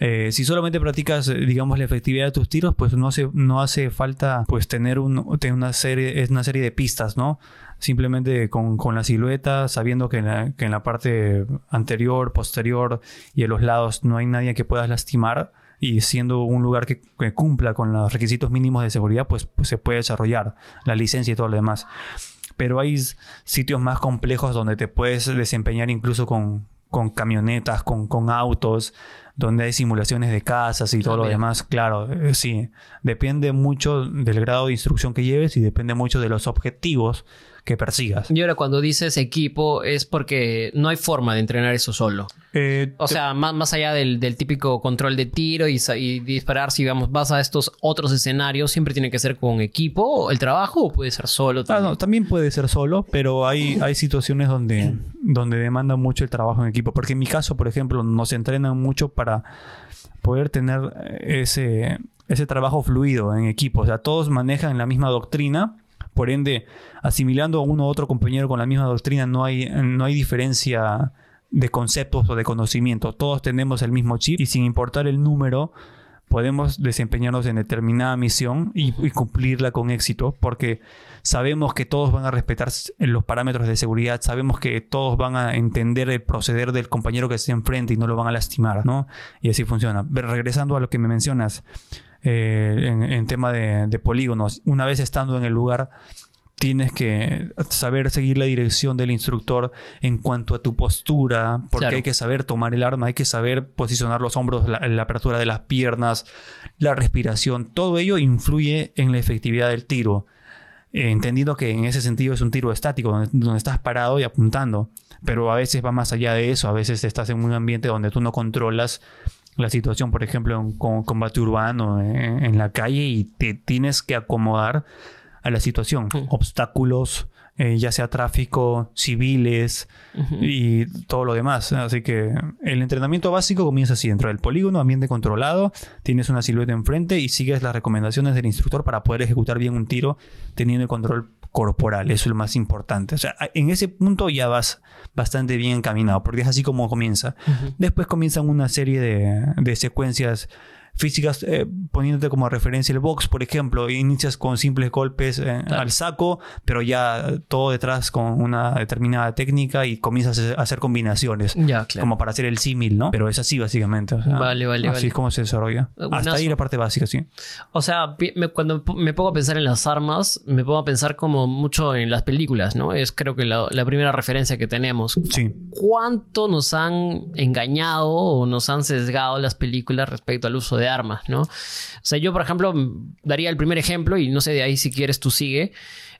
S2: eh, si solamente practicas, eh, digamos, la efectividad de tus tiros, pues no hace, no hace falta pues tener, un, tener una, serie, es una serie de pistas, ¿no? Simplemente con, con la silueta, sabiendo que en la, que en la parte anterior, posterior y en los lados no hay nadie que puedas lastimar y siendo un lugar que, cumpla con los requisitos mínimos de seguridad, pues, pues se puede desarrollar la licencia y todo lo demás. Pero hay sitios más complejos donde te puedes desempeñar incluso con, con camionetas, con, con autos, donde hay simulaciones de casas y todo lo demás. Claro, eh, sí. Depende mucho del grado de instrucción que lleves y depende mucho de los objetivos que persigas.
S1: y ahora cuando dices equipo es porque no hay forma de entrenar eso solo
S2: Eh,
S1: o sea más, más allá del, del típico control de tiro y, disparar si digamos vas a estos otros escenarios siempre tiene que ser con equipo el trabajo o puede ser solo
S2: Ah, no, también puede ser solo, pero hay, hay situaciones donde, donde demanda mucho el trabajo en equipo. Porque en mi caso, por ejemplo, nos entrenan mucho para poder tener ese, ese trabajo fluido en equipo. O sea, todos manejan la misma doctrina. Por ende, asimilando a uno u otro compañero con la misma doctrina, no hay, no hay diferencia de conceptos o de conocimiento. Todos tenemos el mismo chip y sin importar el número, podemos desempeñarnos en determinada misión y, cumplirla con éxito, porque sabemos que todos van a respetar los parámetros de seguridad, sabemos que todos van a entender el proceder del compañero que esté enfrente y no lo van a lastimar, ¿no? Y así funciona. Pero regresando a lo que me mencionas eh, en, en tema de, de polígonos, una vez estando en el lugar, tienes que saber seguir la dirección del instructor en cuanto a tu postura, porque
S1: Claro.
S2: hay que saber tomar el arma, hay que saber posicionar los hombros, la, la apertura de las piernas, la respiración, todo ello influye en la efectividad del tiro. Eh, entendiendo que en ese sentido es un tiro estático, donde, donde estás parado y apuntando, pero a veces va más allá de eso, a veces estás en un ambiente donde tú no controlas la situación, por ejemplo, en con- combate urbano, en, en la calle, y te tienes que acomodar a la situación. Obstáculos, eh, ya sea tráfico, civiles y todo lo demás. Así que el entrenamiento básico comienza así, dentro del polígono, ambiente controlado, tienes una silueta enfrente y sigues las recomendaciones del instructor para poder ejecutar bien un tiro teniendo el control corporal. Eso es lo más importante. O sea, en ese punto ya vas bastante bien encaminado, porque es así como comienza. Después comienzan una serie de, de secuencias físicas eh, poniéndote como referencia el box, por ejemplo. Inicias con simples golpes eh, al saco, pero ya todo detrás con una determinada técnica y comienzas a hacer combinaciones.
S1: Ya, claro.
S2: Como para hacer el símil, ¿no? Pero es así básicamente. o sea,
S1: Vale, vale,
S2: Así
S1: vale.
S2: es como se desarrolla.
S1: Eh,
S2: Hasta ahí la parte básica, sí.
S1: O sea, me- cuando me pongo a pensar en las armas, me pongo a pensar como mucho en las películas, ¿no? Es creo que la, la primera referencia que tenemos.
S2: Sí.
S1: ¿Cuánto nos han engañado o nos han sesgado las películas respecto al uso de armas, ¿no? O sea, yo, por ejemplo, daría el primer ejemplo, y no sé de ahí si quieres tú sigue,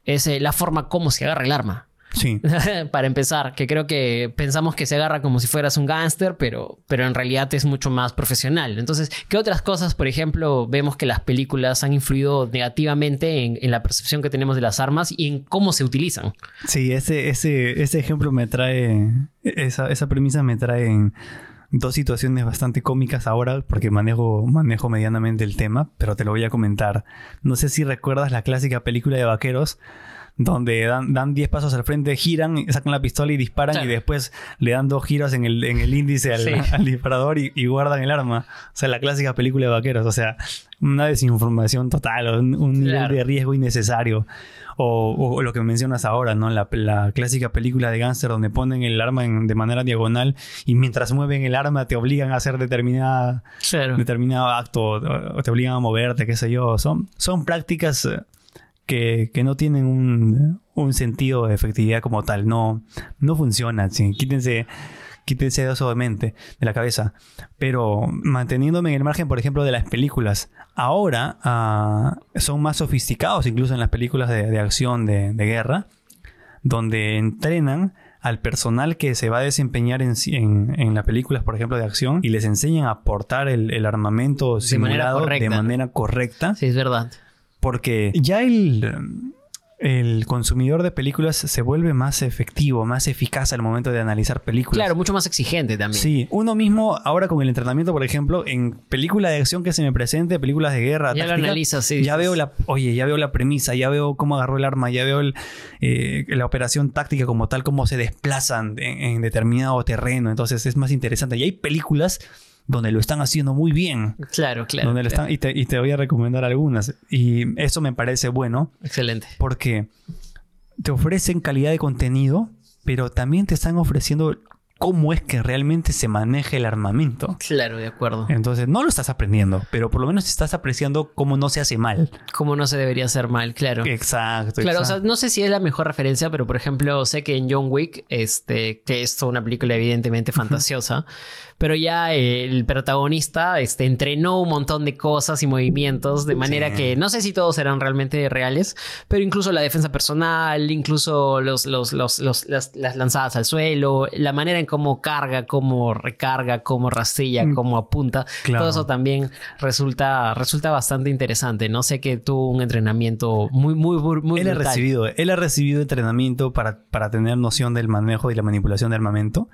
S1: es eh, la forma como se agarra el arma.
S2: Sí. [LAUGHS]
S1: Para empezar, que creo que pensamos que se agarra como si fueras un gángster, pero, pero en realidad es mucho más profesional. Entonces, ¿qué otras cosas, por ejemplo, vemos que las películas han influido negativamente en, en la percepción que tenemos de las armas y en cómo se utilizan?
S2: Sí, ese, ese, ese ejemplo me trae, esa, esa premisa me trae en dos situaciones bastante cómicas ahora, porque manejo, manejo medianamente el tema, pero te lo voy a comentar. No sé si recuerdas la clásica película de vaqueros, donde dan, dan 10 pasos al frente, giran, sacan la pistola y disparan,
S1: Claro.
S2: y después le dan dos giros en el, en el índice al,
S1: Sí. [LAUGHS]
S2: al disparador y, y guardan el arma. O sea, la clásica película de vaqueros, o sea, una desinformación total, un, un nivel de riesgo innecesario. O, o lo que mencionas ahora, ¿no? La, la clásica película de gángster donde ponen el arma en- de manera diagonal y mientras mueven el arma te obligan a hacer determinada,
S1: Claro.
S2: determinado acto o o te obligan a moverte, qué sé yo. Son, son prácticas eh, que, que no tienen un, un sentido de efectividad como tal. No, no funcionan. sí. Quítense, quítense eso de mente, de la cabeza. Pero manteniéndome en el margen, por ejemplo, de las películas. Ahora ah, son más sofisticados, incluso en las películas de, de acción, de, de guerra, donde entrenan al personal que se va a desempeñar en, en, en las películas, por ejemplo, de acción, y les enseñan a portar el, el armamento
S1: De manera
S2: simulado
S1: correcta,
S2: de manera correcta.
S1: Sí, es verdad.
S2: Porque ya el, el consumidor de películas se vuelve más efectivo, más eficaz al momento de analizar películas.
S1: Claro, mucho más exigente también.
S2: Sí, uno mismo ahora con el entrenamiento, por ejemplo, en película de acción que se me presente, películas de guerra,
S1: Ya lo
S2: táctica,
S1: analizas, sí,
S2: ya veo la, oye, ya veo la premisa, ya veo cómo agarró el arma, ya veo el, eh, la operación táctica como tal, cómo se desplazan en, en determinado terreno, entonces es más interesante. Y hay películas donde lo están haciendo muy bien.
S1: Claro, claro.
S2: donde lo
S1: claro.
S2: están, y, te, y te voy a recomendar algunas. Y eso me parece bueno
S1: Excelente.
S2: porque te ofrecen calidad de contenido, pero también te están ofreciendo cómo es que realmente se maneja el armamento.
S1: Claro, de acuerdo.
S2: Entonces no lo estás aprendiendo, pero por lo menos estás apreciando cómo no se hace mal.
S1: Cómo no se debería hacer mal, claro.
S2: Exacto.
S1: Claro, o sea,
S2: exacto.
S1: no sé si es la mejor referencia, pero por ejemplo, sé que en John Wick, este, que es una película evidentemente fantasiosa, pero ya el protagonista este, entrenó un montón de cosas y movimientos de manera
S2: Sí.
S1: que no sé si todos eran realmente reales, pero incluso la defensa personal, incluso los, los, los, los- las, las lanzadas al suelo, la manera en cómo carga, cómo recarga, cómo rastrilla,
S2: Mm.
S1: cómo apunta,
S2: Claro.
S1: todo eso también resulta, resulta bastante interesante. No sé que tuvo un entrenamiento muy, muy, muy,
S2: él ha recibido, él ha recibido entrenamiento para, para tener noción del manejo y la manipulación de armamento.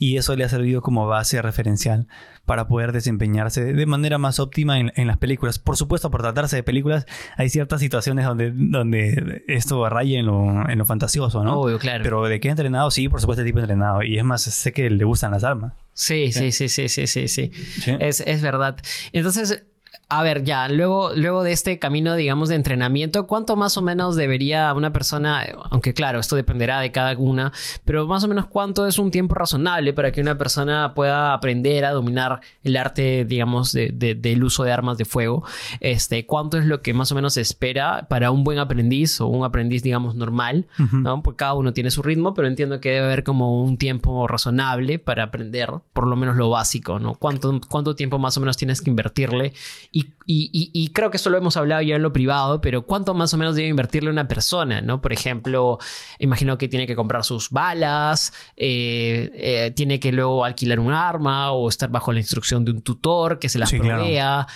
S2: Y eso le ha servido como base referencial para poder desempeñarse de manera más óptima en, en las películas. Por supuesto, por tratarse de películas, hay ciertas situaciones donde, donde esto raya en lo, en lo fantasioso, ¿no?
S1: Obvio, claro.
S2: Pero de qué entrenado, sí, por supuesto, el tipo entrenado. Y es más, sé que le gustan las armas.
S1: Sí, sí, sí, sí, sí, sí, sí.
S2: Sí.
S1: Es, es verdad. Entonces, a ver, ya, luego, luego de este camino, digamos, de entrenamiento, ¿cuánto más o menos debería una persona, aunque claro, esto dependerá de cada una, pero más o menos cuánto es un tiempo razonable para que una persona pueda aprender a dominar el arte, digamos, de, del uso de armas de fuego? Este, ¿Cuánto es lo que más o menos se espera para un buen aprendiz o un aprendiz, digamos, normal? ¿no? Porque cada uno tiene su ritmo, pero entiendo que debe haber como un tiempo razonable para aprender, por lo menos lo básico, ¿no? ¿Cuánto, cuánto tiempo más o menos tienes que invertirle? Y, creo que esto lo hemos hablado ya en lo privado, pero ¿cuánto más o menos debe invertirle una persona? ¿no? Por ejemplo, imagino que tiene que comprar sus balas, eh, eh, tiene que luego alquilar un arma o estar bajo la instrucción de un tutor que se las provea.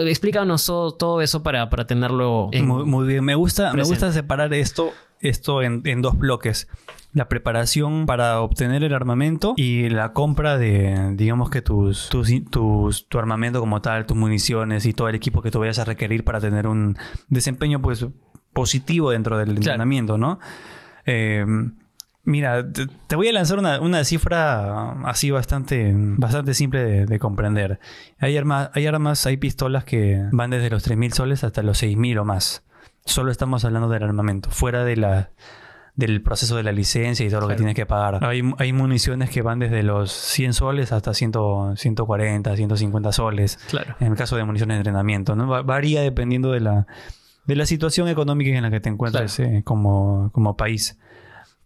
S1: Explícanos todo, eso para, para tenerlo.
S2: Muy, bien, me gusta, me gusta separar esto, esto en, en dos bloques la preparación para obtener el armamento y la compra de, digamos que tus, tus, tu armamento como tal, tus municiones y todo el equipo que tú vayas a requerir para tener un desempeño pues positivo dentro del entrenamiento, ¿no? Eh, mira, te, voy a lanzar una, cifra así bastante, bastante simple de, comprender. Hay armas, hay armas, hay pistolas que van desde los 3.000 soles hasta los 6.000 o más. Solo estamos hablando del armamento, fuera de la del proceso de la licencia y todo lo que tienes que pagar. Hay, hay, municiones que van desde los 100 soles hasta 100, 140, 150 soles. Claro. En el caso de municiones de entrenamiento. ¿no? Varía dependiendo de la, de la situación económica en la que te encuentres eh, como, como país.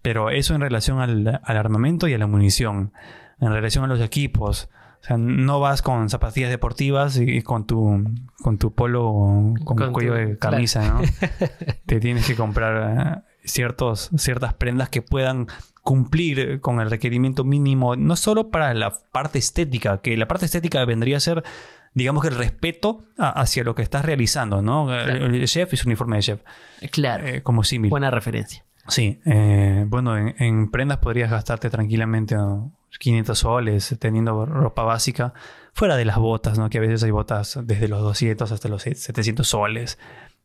S2: Pero eso en relación al, al, armamento y a la munición. En relación a los equipos. O sea, no vas con zapatillas deportivas y con tu, con tu polo con, cuello de camisa, ¿no? [LAUGHS] te tienes que comprar ciertos, ciertas prendas que puedan cumplir con el requerimiento mínimo, no solo para la parte estética, que la parte estética vendría a ser, digamos que el respeto hacia lo que estás realizando, ¿no? El, chef es uniforme de chef.
S1: Claro.
S2: Eh, como símil.
S1: Buena referencia.
S2: Sí. Eh, bueno, en, prendas podrías gastarte tranquilamente 500 soles teniendo ropa básica, fuera de las botas, ¿no? Que a veces hay botas desde los 200 hasta los 700 soles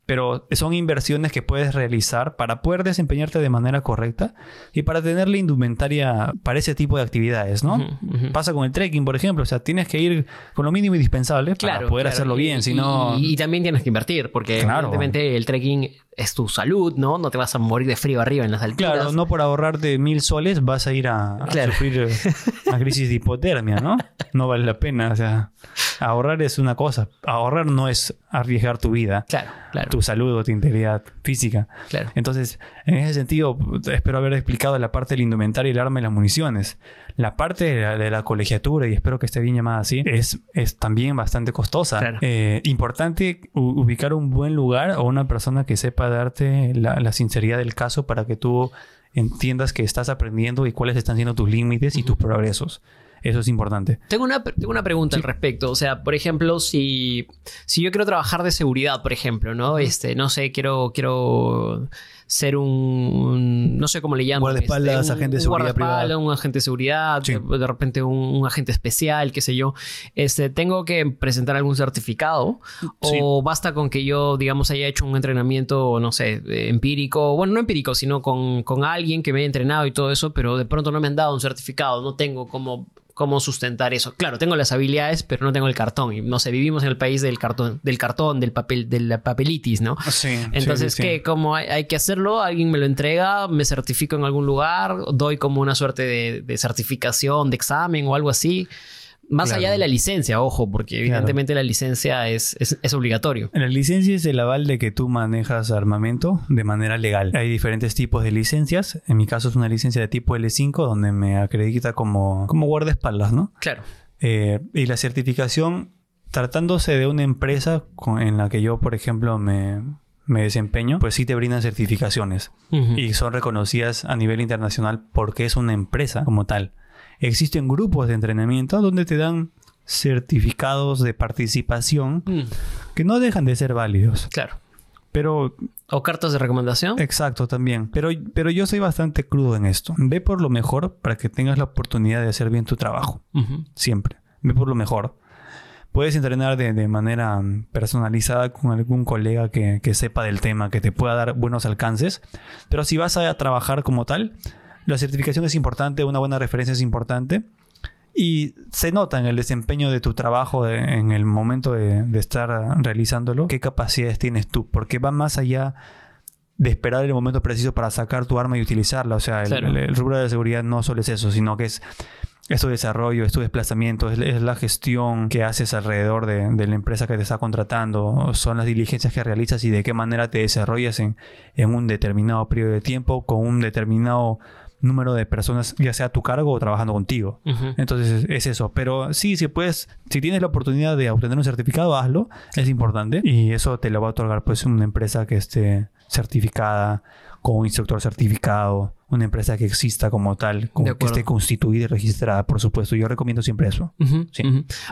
S2: pero son inversiones que puedes realizar para poder desempeñarte de manera correcta y para tener la indumentaria para ese tipo de actividades, ¿no? Pasa con el trekking, por ejemplo, o sea, tienes que ir con lo mínimo indispensable para poder hacerlo bien, si no...
S1: Y, también tienes que invertir, porque evidentemente el trekking es tu salud, ¿no? No te vas a morir de frío arriba en las alturas.
S2: Claro, no por ahorrarte mil soles vas a ir a, sufrir eh, una crisis de hipotermia, ¿no? No vale la pena, o sea, ahorrar es una cosa, ahorrar no es arriesgar tu vida,
S1: claro, claro.
S2: tu salud o tu integridad física.
S1: Claro.
S2: Entonces, en ese sentido, espero haber explicado la parte del indumentario, el arma y las municiones. La parte de la, colegiatura, y espero que esté bien llamada así, es, es también bastante costosa. Eh, importante ubicar un buen lugar o una persona que sepa darte la, sinceridad del caso para que tú entiendas que estás aprendiendo y cuáles están siendo tus límites y tus progresos. Eso es importante.
S1: Tengo una, tengo una pregunta al respecto. O sea, por ejemplo, si, si yo quiero trabajar de seguridad, por ejemplo, ¿no? Este, no sé, quiero, quiero ser un, no sé cómo le llaman.
S2: Guardaespaldas, este, agente de seguridad.
S1: Un agente de seguridad, de, repente un, agente especial, qué sé yo. Este, ¿Tengo que presentar algún certificado? ¿O basta con que yo, digamos, haya hecho un entrenamiento, no sé, empírico? Bueno, no empírico, sino con, con alguien que me haya entrenado y todo eso, pero de pronto no me han dado un certificado. No tengo como cómo sustentar eso. Claro, tengo las habilidades, pero no tengo el cartón. Y no sé, vivimos en el país del cartón, del cartón, del papel, de la papelitis, ¿no?
S2: Sí.
S1: Entonces, ¿qué? Como hay, que hacerlo, alguien me lo entrega, me certifico en algún lugar, doy como una suerte de, de certificación, de examen o algo así. Más allá de la licencia, ojo, porque evidentemente la licencia es, es, obligatorio.
S2: La licencia es el aval de que tú manejas armamento de manera legal. Hay diferentes tipos de licencias. En mi caso es una licencia de tipo L5 donde me acredita como, como guardaespaldas, ¿no?
S1: Claro.
S2: Eh, y la certificación, tratándose de una empresa en la que yo, por ejemplo, me, me desempeño, pues sí te brindan certificaciones y son reconocidas a nivel internacional porque es una empresa como tal. Existen grupos de entrenamiento donde te dan certificados de participación mm. que no dejan de ser válidos.
S1: Claro.
S2: Pero...
S1: ¿O cartas de recomendación?
S2: Exacto, también. Pero, pero yo soy bastante crudo en esto. Ve por lo mejor para que tengas la oportunidad de hacer bien tu trabajo. Siempre. Ve por lo mejor. Puedes entrenar de, manera personalizada con algún colega que, que, sepa del tema, que te pueda dar buenos alcances. Pero si vas a trabajar como tal, la certificación es importante, una buena referencia es importante. Y se nota en el desempeño de tu trabajo, en el momento de, estar realizándolo, qué capacidades tienes tú, porque va más allá de esperar el momento preciso para sacar tu arma y utilizarla. O sea, el, rubro de seguridad no solo es eso, sino que es es tu desarrollo, es tu desplazamiento, es, la gestión que haces alrededor de, la empresa que te está contratando, son las diligencias que realizas y de qué manera te desarrollas en, en un determinado periodo de tiempo con un determinado número de personas, ya sea a tu cargo o trabajando contigo. Entonces es, eso. Pero sí, si puedes, si tienes la oportunidad de obtener un certificado, hazlo. Es importante. Y eso te lo va a otorgar pues una empresa que esté certificada, con un instructor certificado, una empresa que exista como tal, que esté constituida y registrada, por supuesto. Yo recomiendo siempre eso.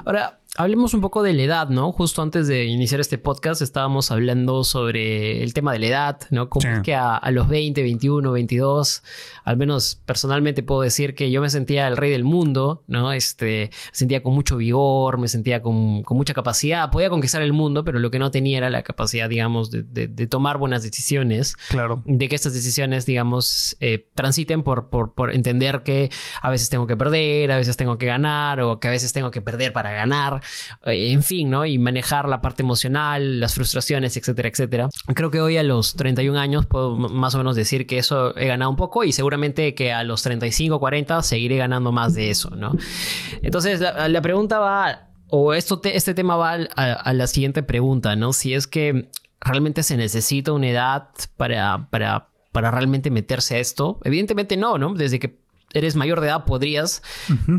S1: Ahora, hablemos un poco de la edad, ¿no? Justo antes de iniciar este podcast estábamos hablando sobre el tema de la edad, ¿no? Como es que a, los 20, 21, 22, al menos personalmente puedo decir que yo me sentía el rey del mundo, ¿no? Este, sentía con mucho vigor, me sentía con, mucha capacidad, podía conquistar el mundo, pero lo que no tenía era la capacidad, digamos, de, tomar buenas decisiones.
S2: Claro.
S1: De que estas decisiones, digamos, eh, transiten por, por, por entender que a veces tengo que perder, a veces tengo que ganar, o que a veces tengo que perder para ganar. Eh, en fin, ¿no? Y manejar la parte emocional, las frustraciones, etcétera, etcétera. Creo que hoy a los 31 años puedo más o menos decir que eso he ganado un poco y seguramente que a los 35, 40 seguiré ganando más de eso, ¿no? Entonces, la, pregunta va, o esto este tema va a, la siguiente pregunta, ¿no? Si es que realmente se necesita una edad para, para, para realmente meterse a esto. Evidentemente no, ¿no? Desde que eres mayor de edad podrías,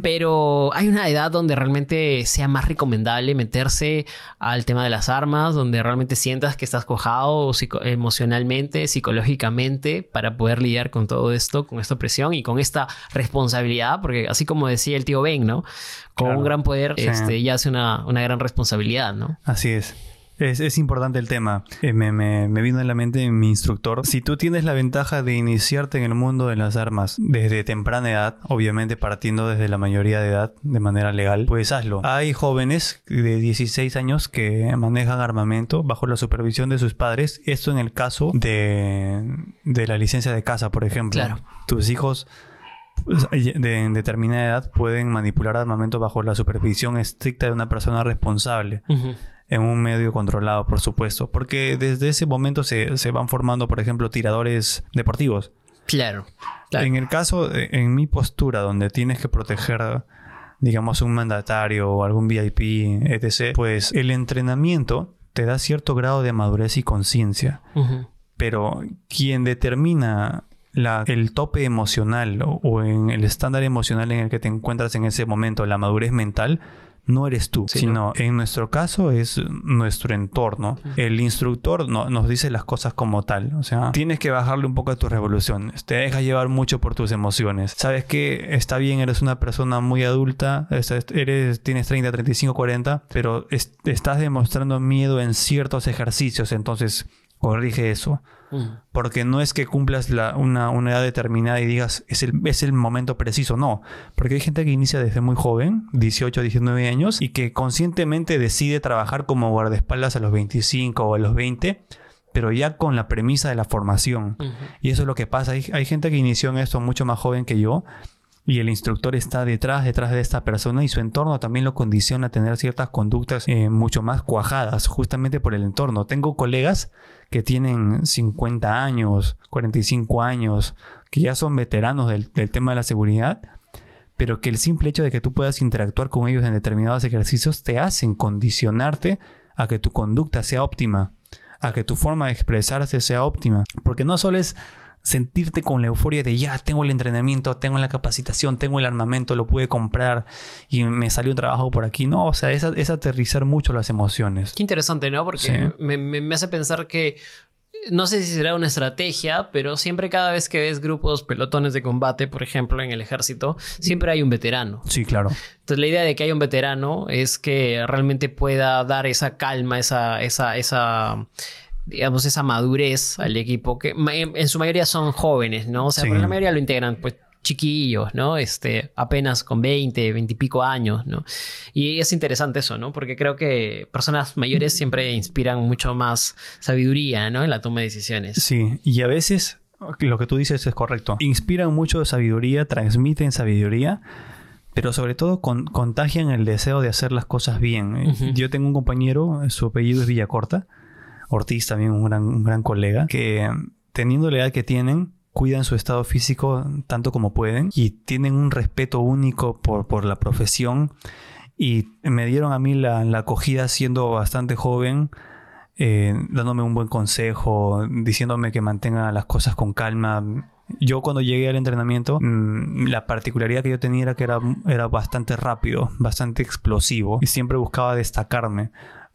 S1: pero hay una edad donde realmente sea más recomendable meterse al tema de las armas, donde realmente sientas que estás cojado emocionalmente, psicológicamente, para poder lidiar con todo esto, con esta presión y con esta responsabilidad, porque así como decía el tío Ben, ¿no? Con un gran poder este, ya hace una, una gran responsabilidad, ¿no?
S2: Así es. Es, importante el tema. Eh, me, me, vino en la mente mi instructor. Si tú tienes la ventaja de iniciarte en el mundo de las armas desde temprana edad, obviamente partiendo desde la mayoría de edad de manera legal, pues hazlo. Hay jóvenes de 16 años que manejan armamento bajo la supervisión de sus padres. Esto en el caso de, de la licencia de casa, por ejemplo.
S1: Claro.
S2: Tus hijos pues, de, determinada edad pueden manipular armamento bajo la supervisión estricta de una persona responsable en un medio controlado, por supuesto, porque desde ese momento se, van formando, por ejemplo, tiradores deportivos.
S1: Claro,
S2: En el caso, en mi postura, donde tienes que proteger, digamos, un mandatario o algún VIP, etc., pues el entrenamiento te da cierto grado de madurez y conciencia. Pero quien determina la, el tope emocional o, en el estándar emocional en el que te encuentras en ese momento, la madurez mental, no eres tú, sino en nuestro caso es nuestro entorno. El instructor no, nos dice las cosas como tal. O sea, tienes que bajarle un poco a tus revoluciones. Te dejas llevar mucho por tus emociones. Sabes que está bien, eres una persona muy adulta, eres, tienes 30, 35, 40, pero estás demostrando miedo en ciertos ejercicios. Entonces, corrige eso. Porque no es que cumplas una, edad determinada y digas es el, es el momento preciso, no. Porque hay gente que inicia desde muy joven, 18, 19 años, y que conscientemente decide trabajar como guardaespaldas a los 25 o a los 20, pero ya con la premisa de la formación. Y eso es lo que pasa. Hay, hay gente que inició en esto mucho más joven que yo y el instructor está detrás, detrás de esta persona y su entorno también lo condiciona a tener ciertas conductas eh, mucho más cuajadas, justamente por el entorno. Tengo colegas que tienen 50 años, 45 años, que ya son veteranos del, tema de la seguridad, pero que el simple hecho de que tú puedas interactuar con ellos en determinados ejercicios te hacen condicionarte a que tu conducta sea óptima, a que tu forma de expresarse sea óptima, porque no solo es sentirte con la euforia de ya tengo el entrenamiento, tengo la capacitación, tengo el armamento, lo pude comprar y me salió un trabajo por aquí. No, o sea, es, aterrizar mucho las emociones.
S1: Qué interesante, ¿no? Porque me, hace pensar que no sé si será una estrategia, pero siempre cada vez que ves grupos, pelotones de combate, por ejemplo, en el ejército, siempre hay un veterano.
S2: Sí, claro.
S1: Entonces la idea de que haya un veterano es que realmente pueda dar esa calma, esa, esa, esa digamos, esa madurez al equipo, que en su mayoría son jóvenes, ¿no? O sea, la mayoría lo integran, pues, chiquillos, ¿no? Este, apenas con 20, 20 y pico años, ¿no? Y es interesante eso, ¿no? Porque creo que personas mayores siempre inspiran mucho más sabiduría, ¿no? En la toma de decisiones.
S2: Sí, y a veces lo que tú dices es correcto. Inspiran mucho sabiduría, transmiten sabiduría, pero sobre todo con, contagian el deseo de hacer las cosas bien.
S1: Ujú.
S2: Yo tengo un compañero, su apellido es Villacorta, Ortiz también, un gran, un gran colega, que teniendo la edad que tienen, cuidan su estado físico tanto como pueden y tienen un respeto único por, por la profesión y me dieron a mí la, la acogida siendo bastante joven, eh, dándome un buen consejo, diciéndome que mantenga las cosas con calma. Yo cuando llegué al entrenamiento, mm, la particularidad que yo tenía era que era, era bastante rápido, bastante explosivo y siempre buscaba destacarme.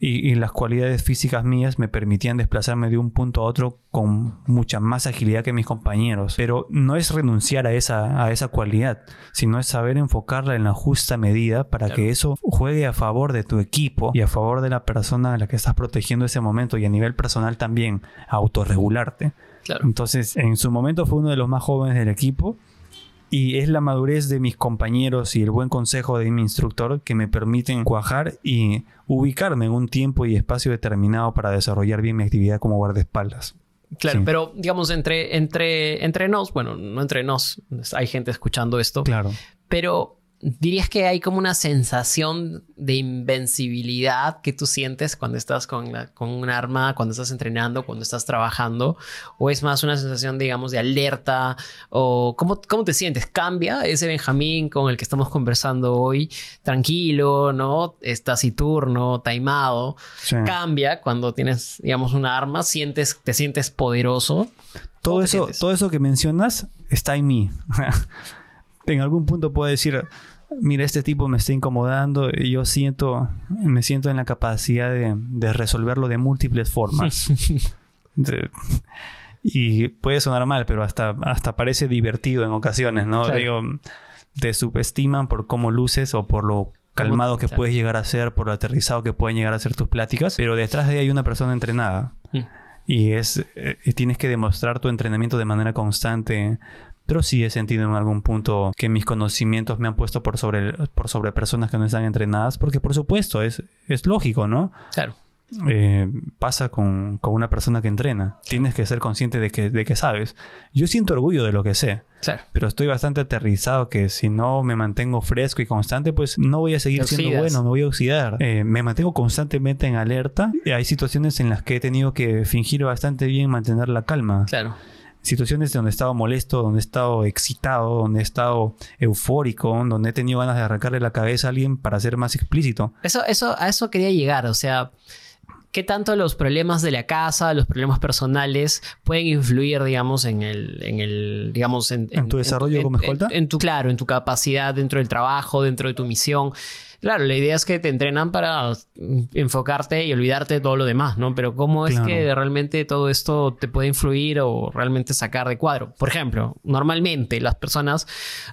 S2: Y, y las cualidades físicas mías me permitían desplazarme de un punto a otro con mucha más agilidad que mis compañeros. Pero no es renunciar a esa, a esa cualidad, sino es saber enfocarla en la justa medida para
S1: Claro.
S2: que eso juegue a favor de tu equipo y a favor de la persona a la que estás protegiendo ese momento y a nivel personal también autorregularte.
S1: Claro.
S2: Entonces, en su momento fue uno de los más jóvenes del equipo y es la madurez de mis compañeros y el buen consejo de mi instructor que me permiten cuajar y ubicarme en un tiempo y espacio determinado para desarrollar bien mi actividad como guardaespaldas.
S1: Claro,
S2: Sí.
S1: pero digamos, entre, entre, entre nos, bueno, no entre nos, hay gente escuchando esto,
S2: Claro.
S1: pero dirías que hay como una sensación de invencibilidad que tú sientes cuando estás con, la- con un arma, cuando estás entrenando, cuando estás trabajando, o es más una sensación, digamos, de alerta, o cómo, cómo te sientes, cambia ese Benjamín con el que estamos conversando hoy, tranquilo, ¿no? Es taciturno, taimado,
S2: Sí.
S1: cambia cuando tienes, digamos, una arma, sientes, te sientes poderoso.
S2: Todo
S1: ¿Cómo te
S2: eso,
S1: sientes?
S2: todo eso que mencionas está en mí. [LAUGHS] en algún punto puedo decir, mira, este tipo me está incomodando y yo siento, me siento en la capacidad de, de resolverlo de múltiples formas. [LAUGHS] De- y puede sonar mal, pero hasta, hasta parece divertido en ocasiones, ¿no?
S1: Claro.
S2: Digo, te subestiman por cómo luces o por lo calmado que
S1: claro.
S2: puedes llegar a ser, por lo aterrizado que pueden llegar a ser tus pláticas, pero detrás de ahí hay una persona entrenada.
S1: Mm.
S2: Y es eh, y tienes que demostrar tu entrenamiento de manera constante. Pero sí he sentido en algún punto que mis conocimientos me han puesto por sobre, por sobre personas que no están entrenadas, porque por supuesto es, es lógico, ¿no?
S1: Claro.
S2: Eh, pasa con, con una persona que entrena. Tienes que ser consciente de que, de que sabes. Yo siento orgullo de lo que sé,
S1: Claro.
S2: pero estoy bastante aterrizado que si no me mantengo fresco y constante, pues no voy a seguir siendo bueno, me voy a oxidar. Eh, me mantengo constantemente en alerta. Y hay situaciones en las que he tenido que fingir bastante bien mantener la calma.
S1: Claro.
S2: Situaciones donde he estado molesto, donde he estado excitado, donde he estado eufórico, donde he tenido ganas de arrancarle la cabeza a alguien para ser más explícito.
S1: Eso, eso, a eso quería llegar. O sea, ¿qué tanto los problemas de la casa, los problemas personales pueden influir, digamos, en el, en el, digamos, en,
S2: ¿En tu desarrollo como escolta?
S1: En tu, claro, en tu capacidad dentro del trabajo, dentro de tu misión. Claro, la idea es que te entrenan para enfocarte y olvidarte de todo lo demás, ¿no? Pero ¿cómo es
S2: Claro.
S1: que realmente todo esto te puede influir o realmente sacar de cuadro? Por ejemplo, normalmente las personas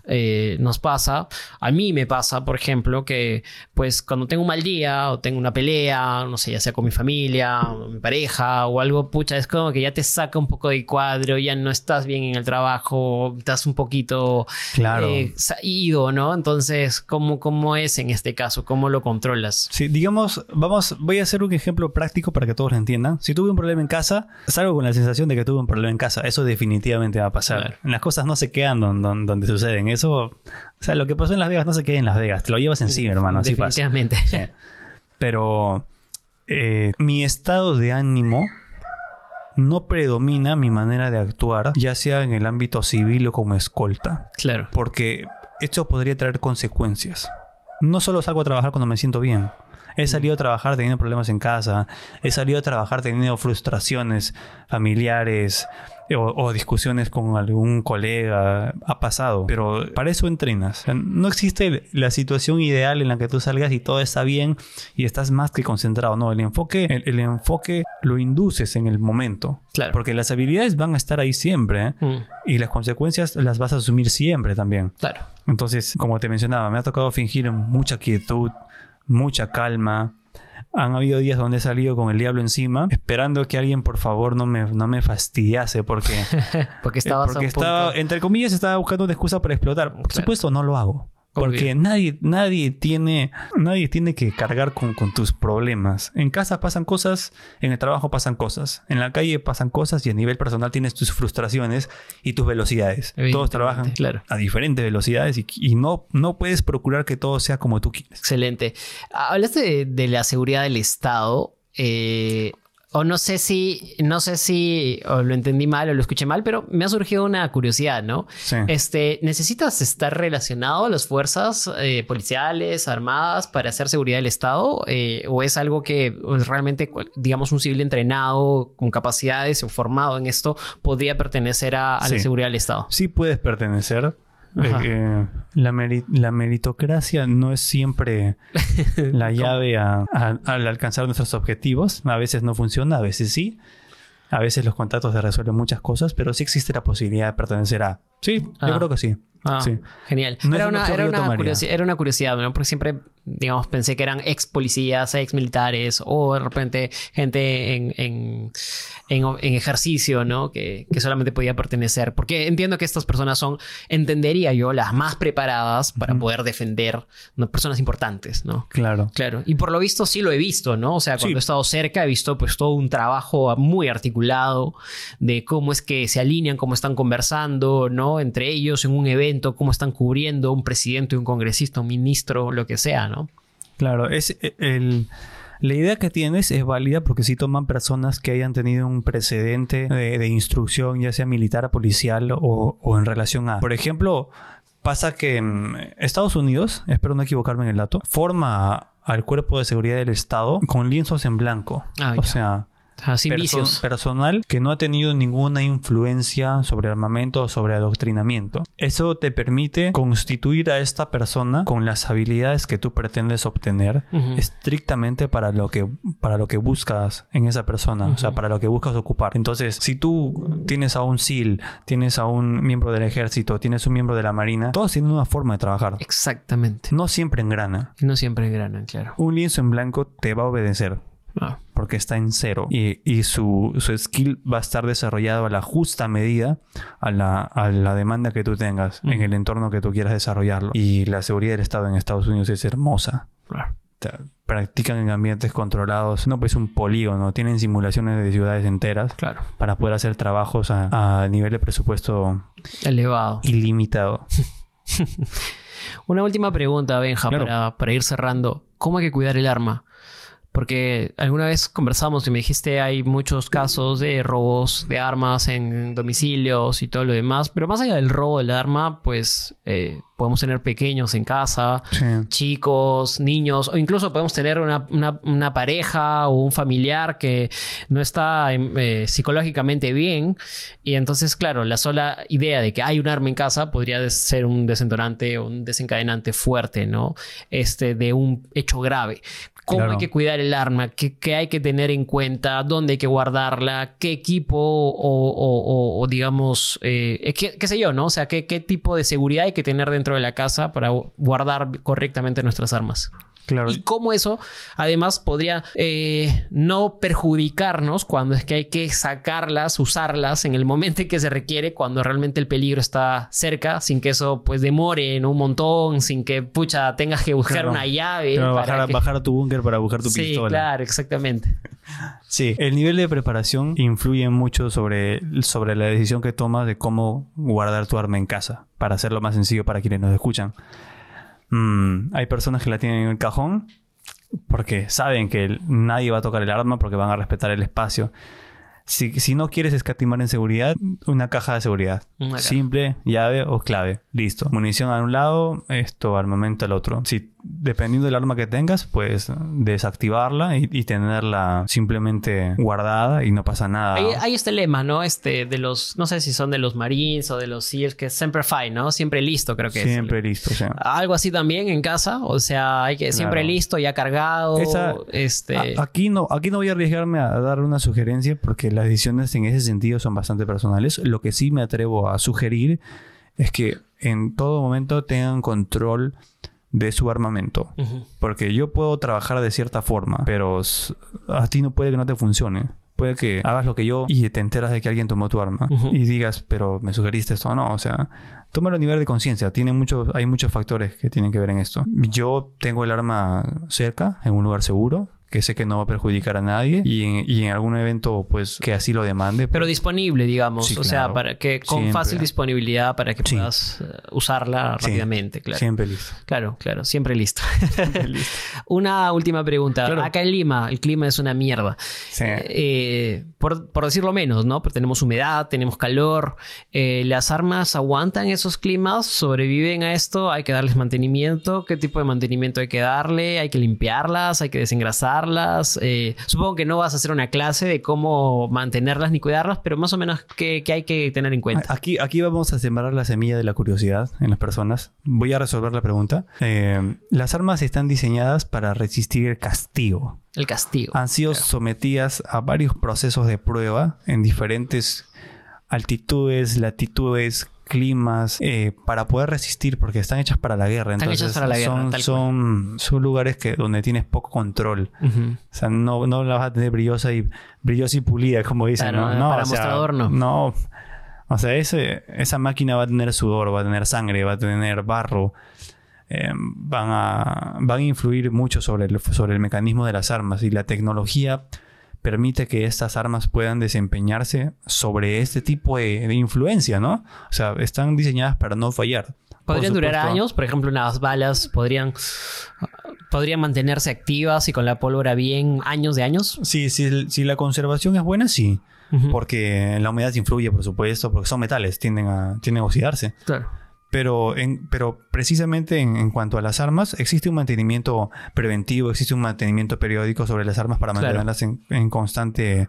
S1: eh, nos pasa, a mí me pasa, por ejemplo, que pues cuando tengo un mal día o tengo una pelea, no sé, ya sea con mi familia o mi pareja o algo, pucha, es como que ya te saca un poco de cuadro, ya no estás bien en el trabajo, estás un poquito
S2: Claro.
S1: eh, ido, ¿no? Entonces, ¿cómo, ¿cómo es en este caso? ¿Cómo lo controlas?
S2: Sí, digamos, vamos, voy a hacer un ejemplo práctico para que todos lo entiendan. Si tuve un problema en casa, salgo con la sensación de que tuve un problema en casa. Eso definitivamente va a pasar.
S1: Claro.
S2: Las cosas no se quedan don- don- donde suceden. Eso, o sea, lo que pasó en Las Vegas no se queda en Las Vegas. Te lo llevas encima, hermano. Así pasa.
S1: Definitivamente.
S2: Sí. Pero eh, mi estado de ánimo no predomina mi manera de actuar, ya sea en el ámbito civil o como escolta.
S1: Claro.
S2: Porque esto podría traer consecuencias. No solo salgo a trabajar cuando me siento bien. He salido a trabajar teniendo problemas en casa. He salido a trabajar teniendo frustraciones familiares o, o discusiones con algún colega. Ha pasado. Pero para eso entrenas. O sea, no existe la situación ideal en la que tú salgas y todo está bien y estás más que concentrado. No, el enfoque, el, el enfoque lo induces en el momento.
S1: Claro.
S2: Porque las habilidades van a estar ahí siempre. ¿eh?
S1: Mm,
S2: Y las consecuencias las vas a asumir siempre también.
S1: claro.
S2: Entonces, como te mencionaba, me ha tocado fingir mucha quietud, mucha calma. Han habido días donde he salido con el diablo encima, esperando que alguien por favor no me, no me fastidiase porque, [LAUGHS]
S1: Porque estabas
S2: porque
S1: a un punto-
S2: estaba, entre comillas, estaba buscando una excusa para explotar. Por
S1: Claro.
S2: supuesto, no lo hago. Porque nadie, nadie, tiene, nadie tiene que cargar con, con, tus problemas. En casa pasan cosas, en el trabajo pasan cosas, en la calle pasan cosas y a nivel personal tienes tus frustraciones y tus velocidades. Todos trabajan
S1: claro.
S2: a diferentes velocidades y, y, no, no puedes procurar que todo sea como tú quieres.
S1: Excelente. Hablaste de, de la seguridad del Estado. Eh, o no sé si, no sé si o lo entendí mal o lo escuché mal, pero me ha surgido una curiosidad, ¿no?
S2: Sí.
S1: Este, ¿necesitas estar relacionado a las fuerzas eh, policiales, armadas para hacer seguridad del Estado? Eh, ¿O es algo que pues, realmente, digamos, un civil entrenado, con capacidades o formado en esto, podría pertenecer a, a
S2: Sí.
S1: la seguridad del Estado?
S2: Sí puedes pertenecer.
S1: Ajá.
S2: Eh, la, meri- la meritocracia no es siempre [LAUGHS] la llave a- a- al alcanzar nuestros objetivos. A veces no funciona, a veces sí. A veces los contratos te resuelven muchas cosas, pero sí existe la posibilidad de pertenecer a. Sí,
S1: Ah.
S2: yo creo que sí.
S1: Ah,
S2: Sí.
S1: genial.
S2: No
S1: era,
S2: una
S1: era, una era una curiosidad, ¿no? Porque siempre, digamos, pensé que eran ex policías, ex militares o de repente gente en, en, en, en ejercicio, ¿no? Que, que solamente podía pertenecer. Porque entiendo que estas personas son, entendería yo, las más preparadas para poder defender ¿no? personas importantes, ¿no?
S2: Claro.
S1: Claro, y por lo visto sí lo he visto, ¿no? O sea, cuando
S2: Sí.
S1: he estado cerca he visto pues todo un trabajo muy articulado de cómo es que se alinean, cómo están conversando, ¿no? Entre ellos en un evento, cómo están cubriendo un presidente, un congresista, un ministro, lo que sea, ¿no?
S2: Claro, es eh, el, la idea que tienes es válida porque si toman personas que hayan tenido un precedente de, de instrucción, ya sea militar, policial o, o en relación a... Por ejemplo, pasa que mm, Estados Unidos, espero no equivocarme en el dato, forma al cuerpo de seguridad del Estado con lienzos en blanco.
S1: Ah,
S2: o
S1: ya.
S2: sea, Perso-
S1: vicios.
S2: personal que no ha tenido ninguna influencia sobre armamento o sobre adoctrinamiento. Eso te permite constituir a esta persona con las habilidades que tú pretendes obtener estrictamente para lo que para lo que buscas en esa persona, o sea, para lo que buscas ocupar. Entonces, si tú tienes a un SEAL, tienes a un miembro del ejército, tienes un miembro de la marina, todos tienen una forma de trabajar.
S1: Exactamente.
S2: No siempre engrana.
S1: No siempre engranan, claro.
S2: Un lienzo en blanco te va a obedecer
S1: Ah,
S2: porque está en cero y, y su, su skill va a estar desarrollado a la justa medida a la, a la demanda que tú tengas en
S1: Ujú.
S2: el entorno que tú quieras desarrollarlo. Y la seguridad del Estado en Estados Unidos es hermosa.
S1: claro.
S2: O sea, practican en ambientes controlados, no pues un polígono, tienen simulaciones de ciudades enteras
S1: Claro.
S2: para poder hacer trabajos a, a nivel de presupuesto
S1: Elevado.
S2: ilimitado. [LAUGHS]
S1: Una última pregunta, Benja,
S2: Claro.
S1: para, para ir cerrando. ¿Cómo hay que cuidar el arma? Porque alguna vez conversamos y me dijiste hay muchos casos de robos de armas en domicilios y todo lo demás, pero más allá del robo del arma, pues eh, podemos tener pequeños en casa,
S2: Sí.
S1: chicos, niños, o incluso podemos tener una, una- una pareja o un familiar que no está em, eh, psicológicamente bien. Y entonces, claro, la sola idea de que hay un arma en casa podría ser un desentonante o un desencadenante fuerte, ¿no? Este, de un hecho grave. ¿Cómo
S2: Claro.
S1: hay que cuidar el arma? ¿Qué, qué hay que tener en cuenta? ¿Dónde hay que guardarla? ¿Qué equipo o, o- o- o, digamos, eh, qué, qué sé yo, ¿no? O sea, ¿qué, ¿qué tipo de seguridad hay que tener dentro de la casa para guardar correctamente nuestras armas?
S2: Claro.
S1: Y cómo eso, además, podría eh, no perjudicarnos cuando es que hay que sacarlas, usarlas en el momento en que se requiere, cuando realmente el peligro está cerca, sin que eso pues demore ¿no? un montón, sin que, pucha, tengas que buscar
S2: Claro.
S1: una llave.
S2: Claro,
S1: para
S2: bajar, a-
S1: que-
S2: bajar a tu búnker para buscar tu
S1: sí,
S2: pistola.
S1: claro, exactamente.
S2: Sí, el nivel de preparación influye mucho sobre, sobre la decisión que tomas de cómo guardar tu arma en casa, para hacerlo más sencillo para quienes nos escuchan. Mm, hay personas que la tienen en el cajón porque saben que nadie va a tocar el arma porque van a respetar el espacio. Si, si no quieres escatimar en seguridad, una caja de seguridad.
S1: Caja.
S2: Simple, llave o clave. Listo. Munición a un lado, esto, armamento al otro. Si dependiendo del arma que tengas, puedes desactivarla y, y tenerla simplemente guardada y no pasa nada.
S1: Hay, hay este lema, ¿no? Este de los, no sé si son de los Marines o de los SEALs, que es Semper Fi, ¿no? Siempre listo, creo que es.
S2: Siempre listo. sea.
S1: Algo así también en casa, o sea, hay que siempre
S2: Claro.
S1: listo, ya cargado.
S2: Esa-
S1: este,
S2: A- aquí, no, aquí no voy a arriesgarme a dar una sugerencia porque las decisiones en ese sentido son bastante personales. Lo que sí me atrevo a sugerir es que en todo momento tengan control de su armamento. Porque yo puedo trabajar de cierta forma, pero a ti no puede que no te funcione. puede que hagas lo que yo y te enteras de que alguien tomó tu arma y digas, pero me sugeriste esto o no. O sea, tómalo a nivel de conciencia. Tiene muchos, hay muchos factores que tienen que ver en esto. Yo tengo el arma cerca, en un lugar seguro, que sé que no va a perjudicar a nadie y en, y en algún evento, pues, que así lo demande.
S1: Pero
S2: pues,
S1: disponible, digamos.
S2: Sí,
S1: o sea,
S2: claro.
S1: para que con
S2: Siempre.
S1: fácil disponibilidad para que
S2: Sí.
S1: puedas eh, usarla
S2: Sí.
S1: rápidamente, claro.
S2: Siempre listo.
S1: Claro, claro, siempre listo.
S2: Siempre [LAUGHS] listo.
S1: una última pregunta.
S2: Claro.
S1: Acá en Lima, el clima es una mierda.
S2: Sí.
S1: Eh, por, por decirlo menos, ¿no? Porque tenemos humedad, tenemos calor. Eh, ¿Las armas aguantan esos climas? ¿Sobreviven a esto? ¿Hay que darles mantenimiento? ¿Qué tipo de mantenimiento hay que darle? ¿Hay que limpiarlas? ¿Hay que Eh, supongo que no vas a hacer una clase de cómo mantenerlas ni cuidarlas, pero más o menos qué, qué hay que tener en cuenta.
S2: Aquí, aquí vamos a sembrar la semilla de la curiosidad en las personas. Voy a resolver la pregunta. Eh, las armas están diseñadas para resistir el castigo.
S1: El castigo.
S2: Han sido sometidas a varios procesos de prueba en diferentes altitudes, latitudes, climas, eh, para poder resistir, porque están hechas para la guerra.
S1: Están
S2: Entonces,
S1: hechas para la guerra,
S2: son,
S1: tal
S2: son, son lugares que, donde tienes poco control. O sea, no, no la vas a tener brillosa y, brillosa y pulida, como dicen,
S1: Claro,
S2: ¿no? no
S1: para
S2: o sea,
S1: mostrador, no.
S2: No. O sea, ese, esa máquina va a tener sudor, va a tener sangre, va a tener barro. Eh, van, a, van a influir mucho sobre el, sobre el mecanismo de las armas y la tecnología permite que estas armas puedan desempeñarse sobre este tipo de, de influencia, ¿no? O sea, están diseñadas para no fallar.
S1: Podrían durar años, por ejemplo, unas balas podrían, podrían mantenerse activas y con la pólvora bien años de años.
S2: Sí, si, si la conservación es buena, sí. Porque la humedad influye, por supuesto, porque son metales, tienden a, tienden a oxidarse.
S1: Claro.
S2: Pero, en, pero precisamente en, en cuanto a las armas, existe un mantenimiento preventivo, existe un mantenimiento periódico sobre las armas para
S1: Claro.
S2: mantenerlas en, en constante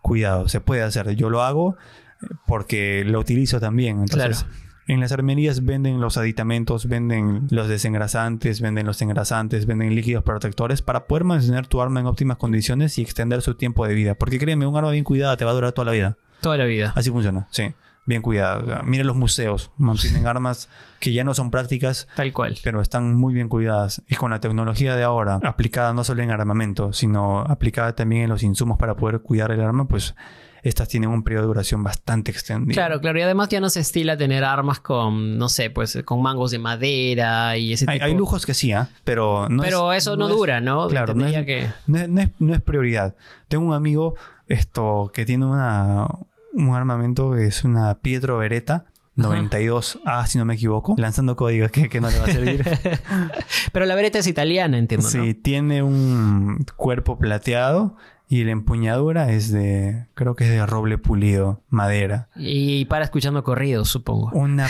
S2: cuidado. Se puede hacer. Yo lo hago eh, porque lo utilizo también. Entonces, en las armerías venden los aditamentos, venden los desengrasantes, venden los engrasantes, venden líquidos protectores para poder mantener tu arma en óptimas condiciones y extender su tiempo de vida. Porque créeme, un arma bien cuidada te va a durar toda la vida.
S1: Toda la vida.
S2: Así funciona, sí. Bien sea, Miren los museos. Mantienen [LAUGHS] armas que ya no son prácticas,
S1: Tal cual.
S2: pero están muy bien cuidadas. Y con la tecnología de ahora, aplicada no solo en armamento, sino aplicada también en los insumos para poder cuidar el arma, pues estas tienen un periodo de duración bastante extendido.
S1: Claro, claro. Y además ya no se estila tener armas con, no sé, pues con mangos de madera y ese
S2: Hay,
S1: tipo.
S2: hay lujos que sí, ¿ah? pero no
S1: Pero
S2: es-
S1: eso no, dura, ¿no?
S2: Claro, no es,
S1: que...
S2: no es- no es- no es prioridad. Tengo un amigo esto, que tiene una, un armamento que es una Pietro Beretta 92A, si no me equivoco, lanzando códigos que, que no le va a servir. [LAUGHS]
S1: Pero la vereta es italiana, entiendo,
S2: sí,
S1: ¿no?
S2: tiene un cuerpo plateado y la empuñadura es de, creo que es de roble pulido, madera.
S1: Y para escuchando corridos, supongo.
S2: Una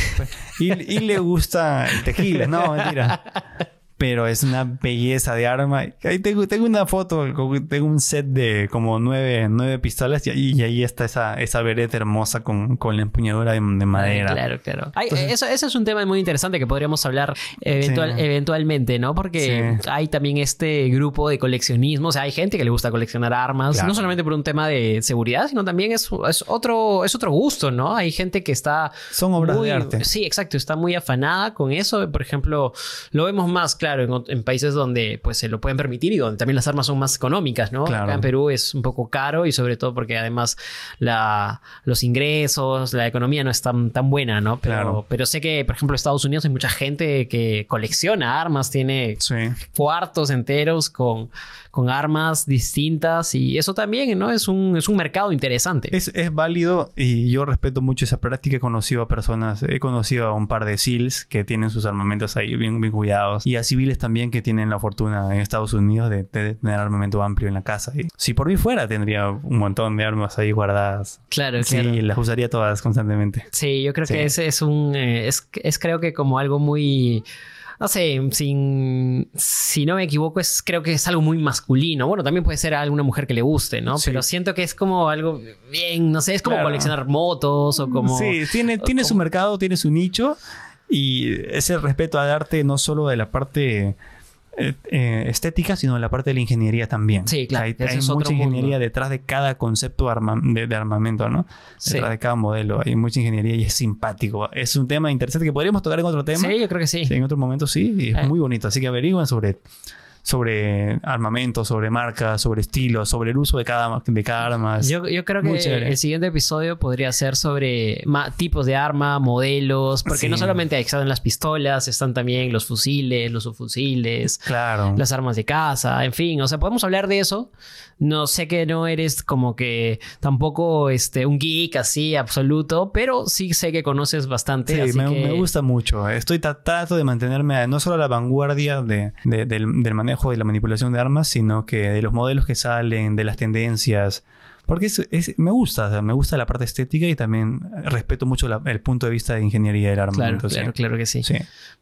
S2: y, y le gusta el tequila, no, mentira. [LAUGHS] Pero es una belleza de arma. Ahí tengo, tengo una foto, tengo un set de como nueve, nueve pistolas y ahí, y ahí está esa, esa vereta hermosa con, con la empuñadura de, de madera.
S1: Ay, claro, claro. Ay,
S2: Entonces-
S1: eso, eso es un tema muy interesante que podríamos hablar eventual-
S2: Sí.
S1: eventualmente, ¿no? Porque
S2: Sí.
S1: hay también este grupo de coleccionismo. O sea, hay gente que le gusta coleccionar armas,
S2: Claro.
S1: no solamente por un tema de seguridad, sino también es, es otro, es otro gusto, ¿no? Hay gente que está.
S2: Son obras
S1: muy-
S2: de arte.
S1: Sí, exacto. Está muy afanada con eso. Por ejemplo, lo vemos más, claro, en, países donde pues se lo pueden permitir y donde también las armas son más económicas, ¿no?
S2: Claro.
S1: Acá en Perú es un poco caro y sobre todo porque además la, los ingresos, la economía no es tan, tan buena, ¿no? Pero,
S2: Claro.
S1: pero sé que, por ejemplo, en Estados Unidos hay mucha gente que colecciona armas, tiene
S2: Sí.
S1: cuartos enteros con, con armas distintas y eso también, ¿no? Es un, es un mercado interesante.
S2: Es, es válido y yo respeto mucho esa práctica. He conocido a personas, he conocido a un par de SEALs que tienen sus armamentos ahí bien, bien cuidados y a civiles también que tienen la fortuna en Estados Unidos de, de tener armamento amplio en la casa. Y si por mí fuera, tendría un montón de armas ahí guardadas.
S1: Claro,
S2: Sí,
S1: claro.
S2: las usaría todas constantemente.
S1: Sí, yo creo
S2: Sí.
S1: que ese es un. eh, es, es creo que como algo muy. No sé, sin, si no me equivoco, es, creo que es algo muy masculino. Bueno, también puede ser a alguna mujer que le guste, ¿no?
S2: Sí.
S1: Pero siento que es como algo bien, no sé, es como
S2: Claro.
S1: coleccionar motos o como.
S2: Sí, tiene, tiene su
S1: como-
S2: mercado, tiene su nicho y ese respeto al arte no solo de la parte eh, eh, estética, sino de la parte de la ingeniería también.
S1: Sí, claro,
S2: Hay, mucha ingeniería
S1: mundo.
S2: detrás de cada concepto arma- de, de armamento, ¿no?
S1: Sí.
S2: Detrás de cada modelo. Hay mucha ingeniería y es simpático. Es un tema interesante que podríamos tocar en otro tema.
S1: Sí, yo creo que sí.
S2: Sí, en otro momento sí, y es
S1: Eh.
S2: muy bonito. Así que averigüen sobre sobre armamento, sobre marcas, sobre estilos, sobre el uso de cada, de cada arma.
S1: Yo, yo creo que el siguiente episodio podría ser sobre tipos de arma, modelos, porque no solamente están las pistolas, están también los fusiles, los subfusiles,
S2: claro.
S1: las armas de caza, en fin, o sea, podemos hablar de eso. No sé que no eres como que tampoco este, un geek así absoluto, pero sí sé que conoces bastante.
S2: Sí, me, gusta mucho. Estoy tratando de mantenerme no solo a la vanguardia de, del, del manejo y la manipulación de armas, sino que de los modelos que salen, de las tendencias. Porque es, me gusta, me gusta la parte estética y también respeto mucho el punto de vista de ingeniería del arma.
S1: Claro, claro, claro que sí.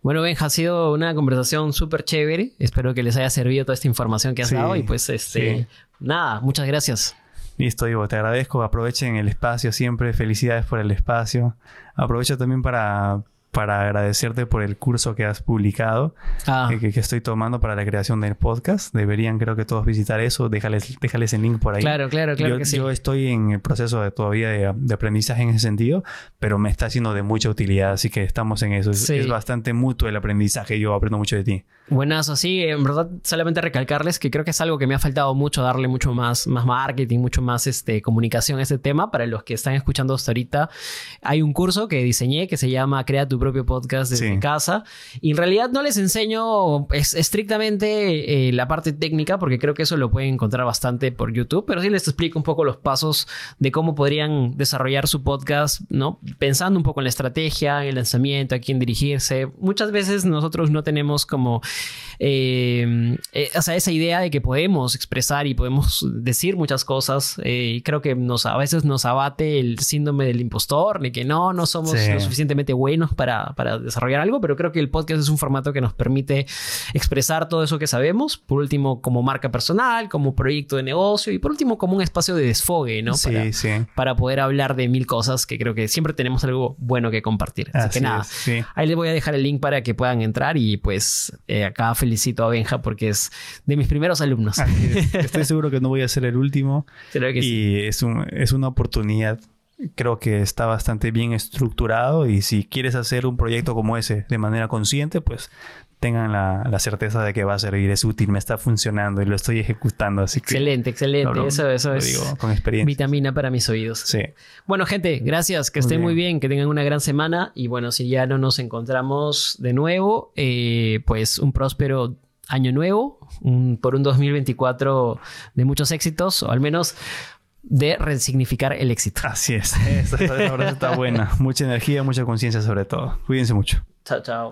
S1: Bueno, Benja, ha sido una conversación súper chévere. Espero que les haya servido toda esta información que has dado y pues este, nada, muchas gracias.
S2: Listo, Ivo, te agradezco. Aprovechen el espacio siempre. Felicidades por el espacio. Aprovecho también para, para agradecerte por el curso que has publicado, ah. que, estoy tomando para la creación del podcast. Deberían, creo que todos visitar eso. Déjales, déjales el link por ahí.
S1: Claro, claro, claro
S2: yo,
S1: que sí.
S2: Yo estoy en el proceso de, todavía de, aprendizaje en ese sentido, pero me está siendo de mucha utilidad, así que estamos en eso. Es, bastante mutuo el aprendizaje. Yo aprendo mucho de ti.
S1: Buenas, así, en verdad, solamente recalcarles que creo que es algo que me ha faltado mucho, darle mucho más, más marketing, mucho más este, comunicación a este tema. Para los que están escuchando hasta ahorita, hay un curso que diseñé que se llama Crea tu propio podcast desde casa. Y en realidad no les enseño estrictamente eh, la parte técnica, porque creo que eso lo pueden encontrar bastante por YouTube, pero sí les explico un poco los pasos de cómo podrían desarrollar su podcast, ¿no? Pensando un poco en la estrategia, en el lanzamiento, a quién dirigirse. Muchas veces nosotros no tenemos como eh, eh, o sea, esa idea de que podemos expresar y podemos decir muchas cosas, eh, creo que nos, a veces nos abate el síndrome del impostor, de que no, no somos lo suficientemente buenos para, para, desarrollar algo, pero creo que el podcast es un formato que nos permite expresar todo eso que sabemos, por último como marca personal, como proyecto de negocio y por último como un espacio de desfogue, ¿no?
S2: Sí,
S1: para,
S2: sí.
S1: para poder hablar de mil cosas que creo que siempre tenemos algo bueno que compartir. Así, que nada, ahí les voy a dejar el link para que puedan entrar y pues acá felicito a Benja porque es de mis primeros alumnos. [LAUGHS]
S2: Estoy seguro que no voy a ser el último. y Es, un, es una oportunidad creo que está bastante bien estructurado y si quieres hacer un proyecto como ese de manera consciente, pues tengan la, certeza de que va a servir, es útil, me está funcionando y lo estoy ejecutando. Así
S1: excelente, excelente. eso, eso es
S2: digo, con experiencia.
S1: vitamina para mis oídos.
S2: Sí.
S1: Bueno, gente, gracias, que estén muy bien, que tengan una gran semana y bueno, si ya no nos encontramos de nuevo, eh, pues un próspero año nuevo, por un 2024 de muchos éxitos, o al menos de resignificar el éxito.
S2: Así es, esta está buena. [LAUGHS] mucha energía, mucha conciencia sobre todo. Cuídense mucho.
S1: Chao, chao.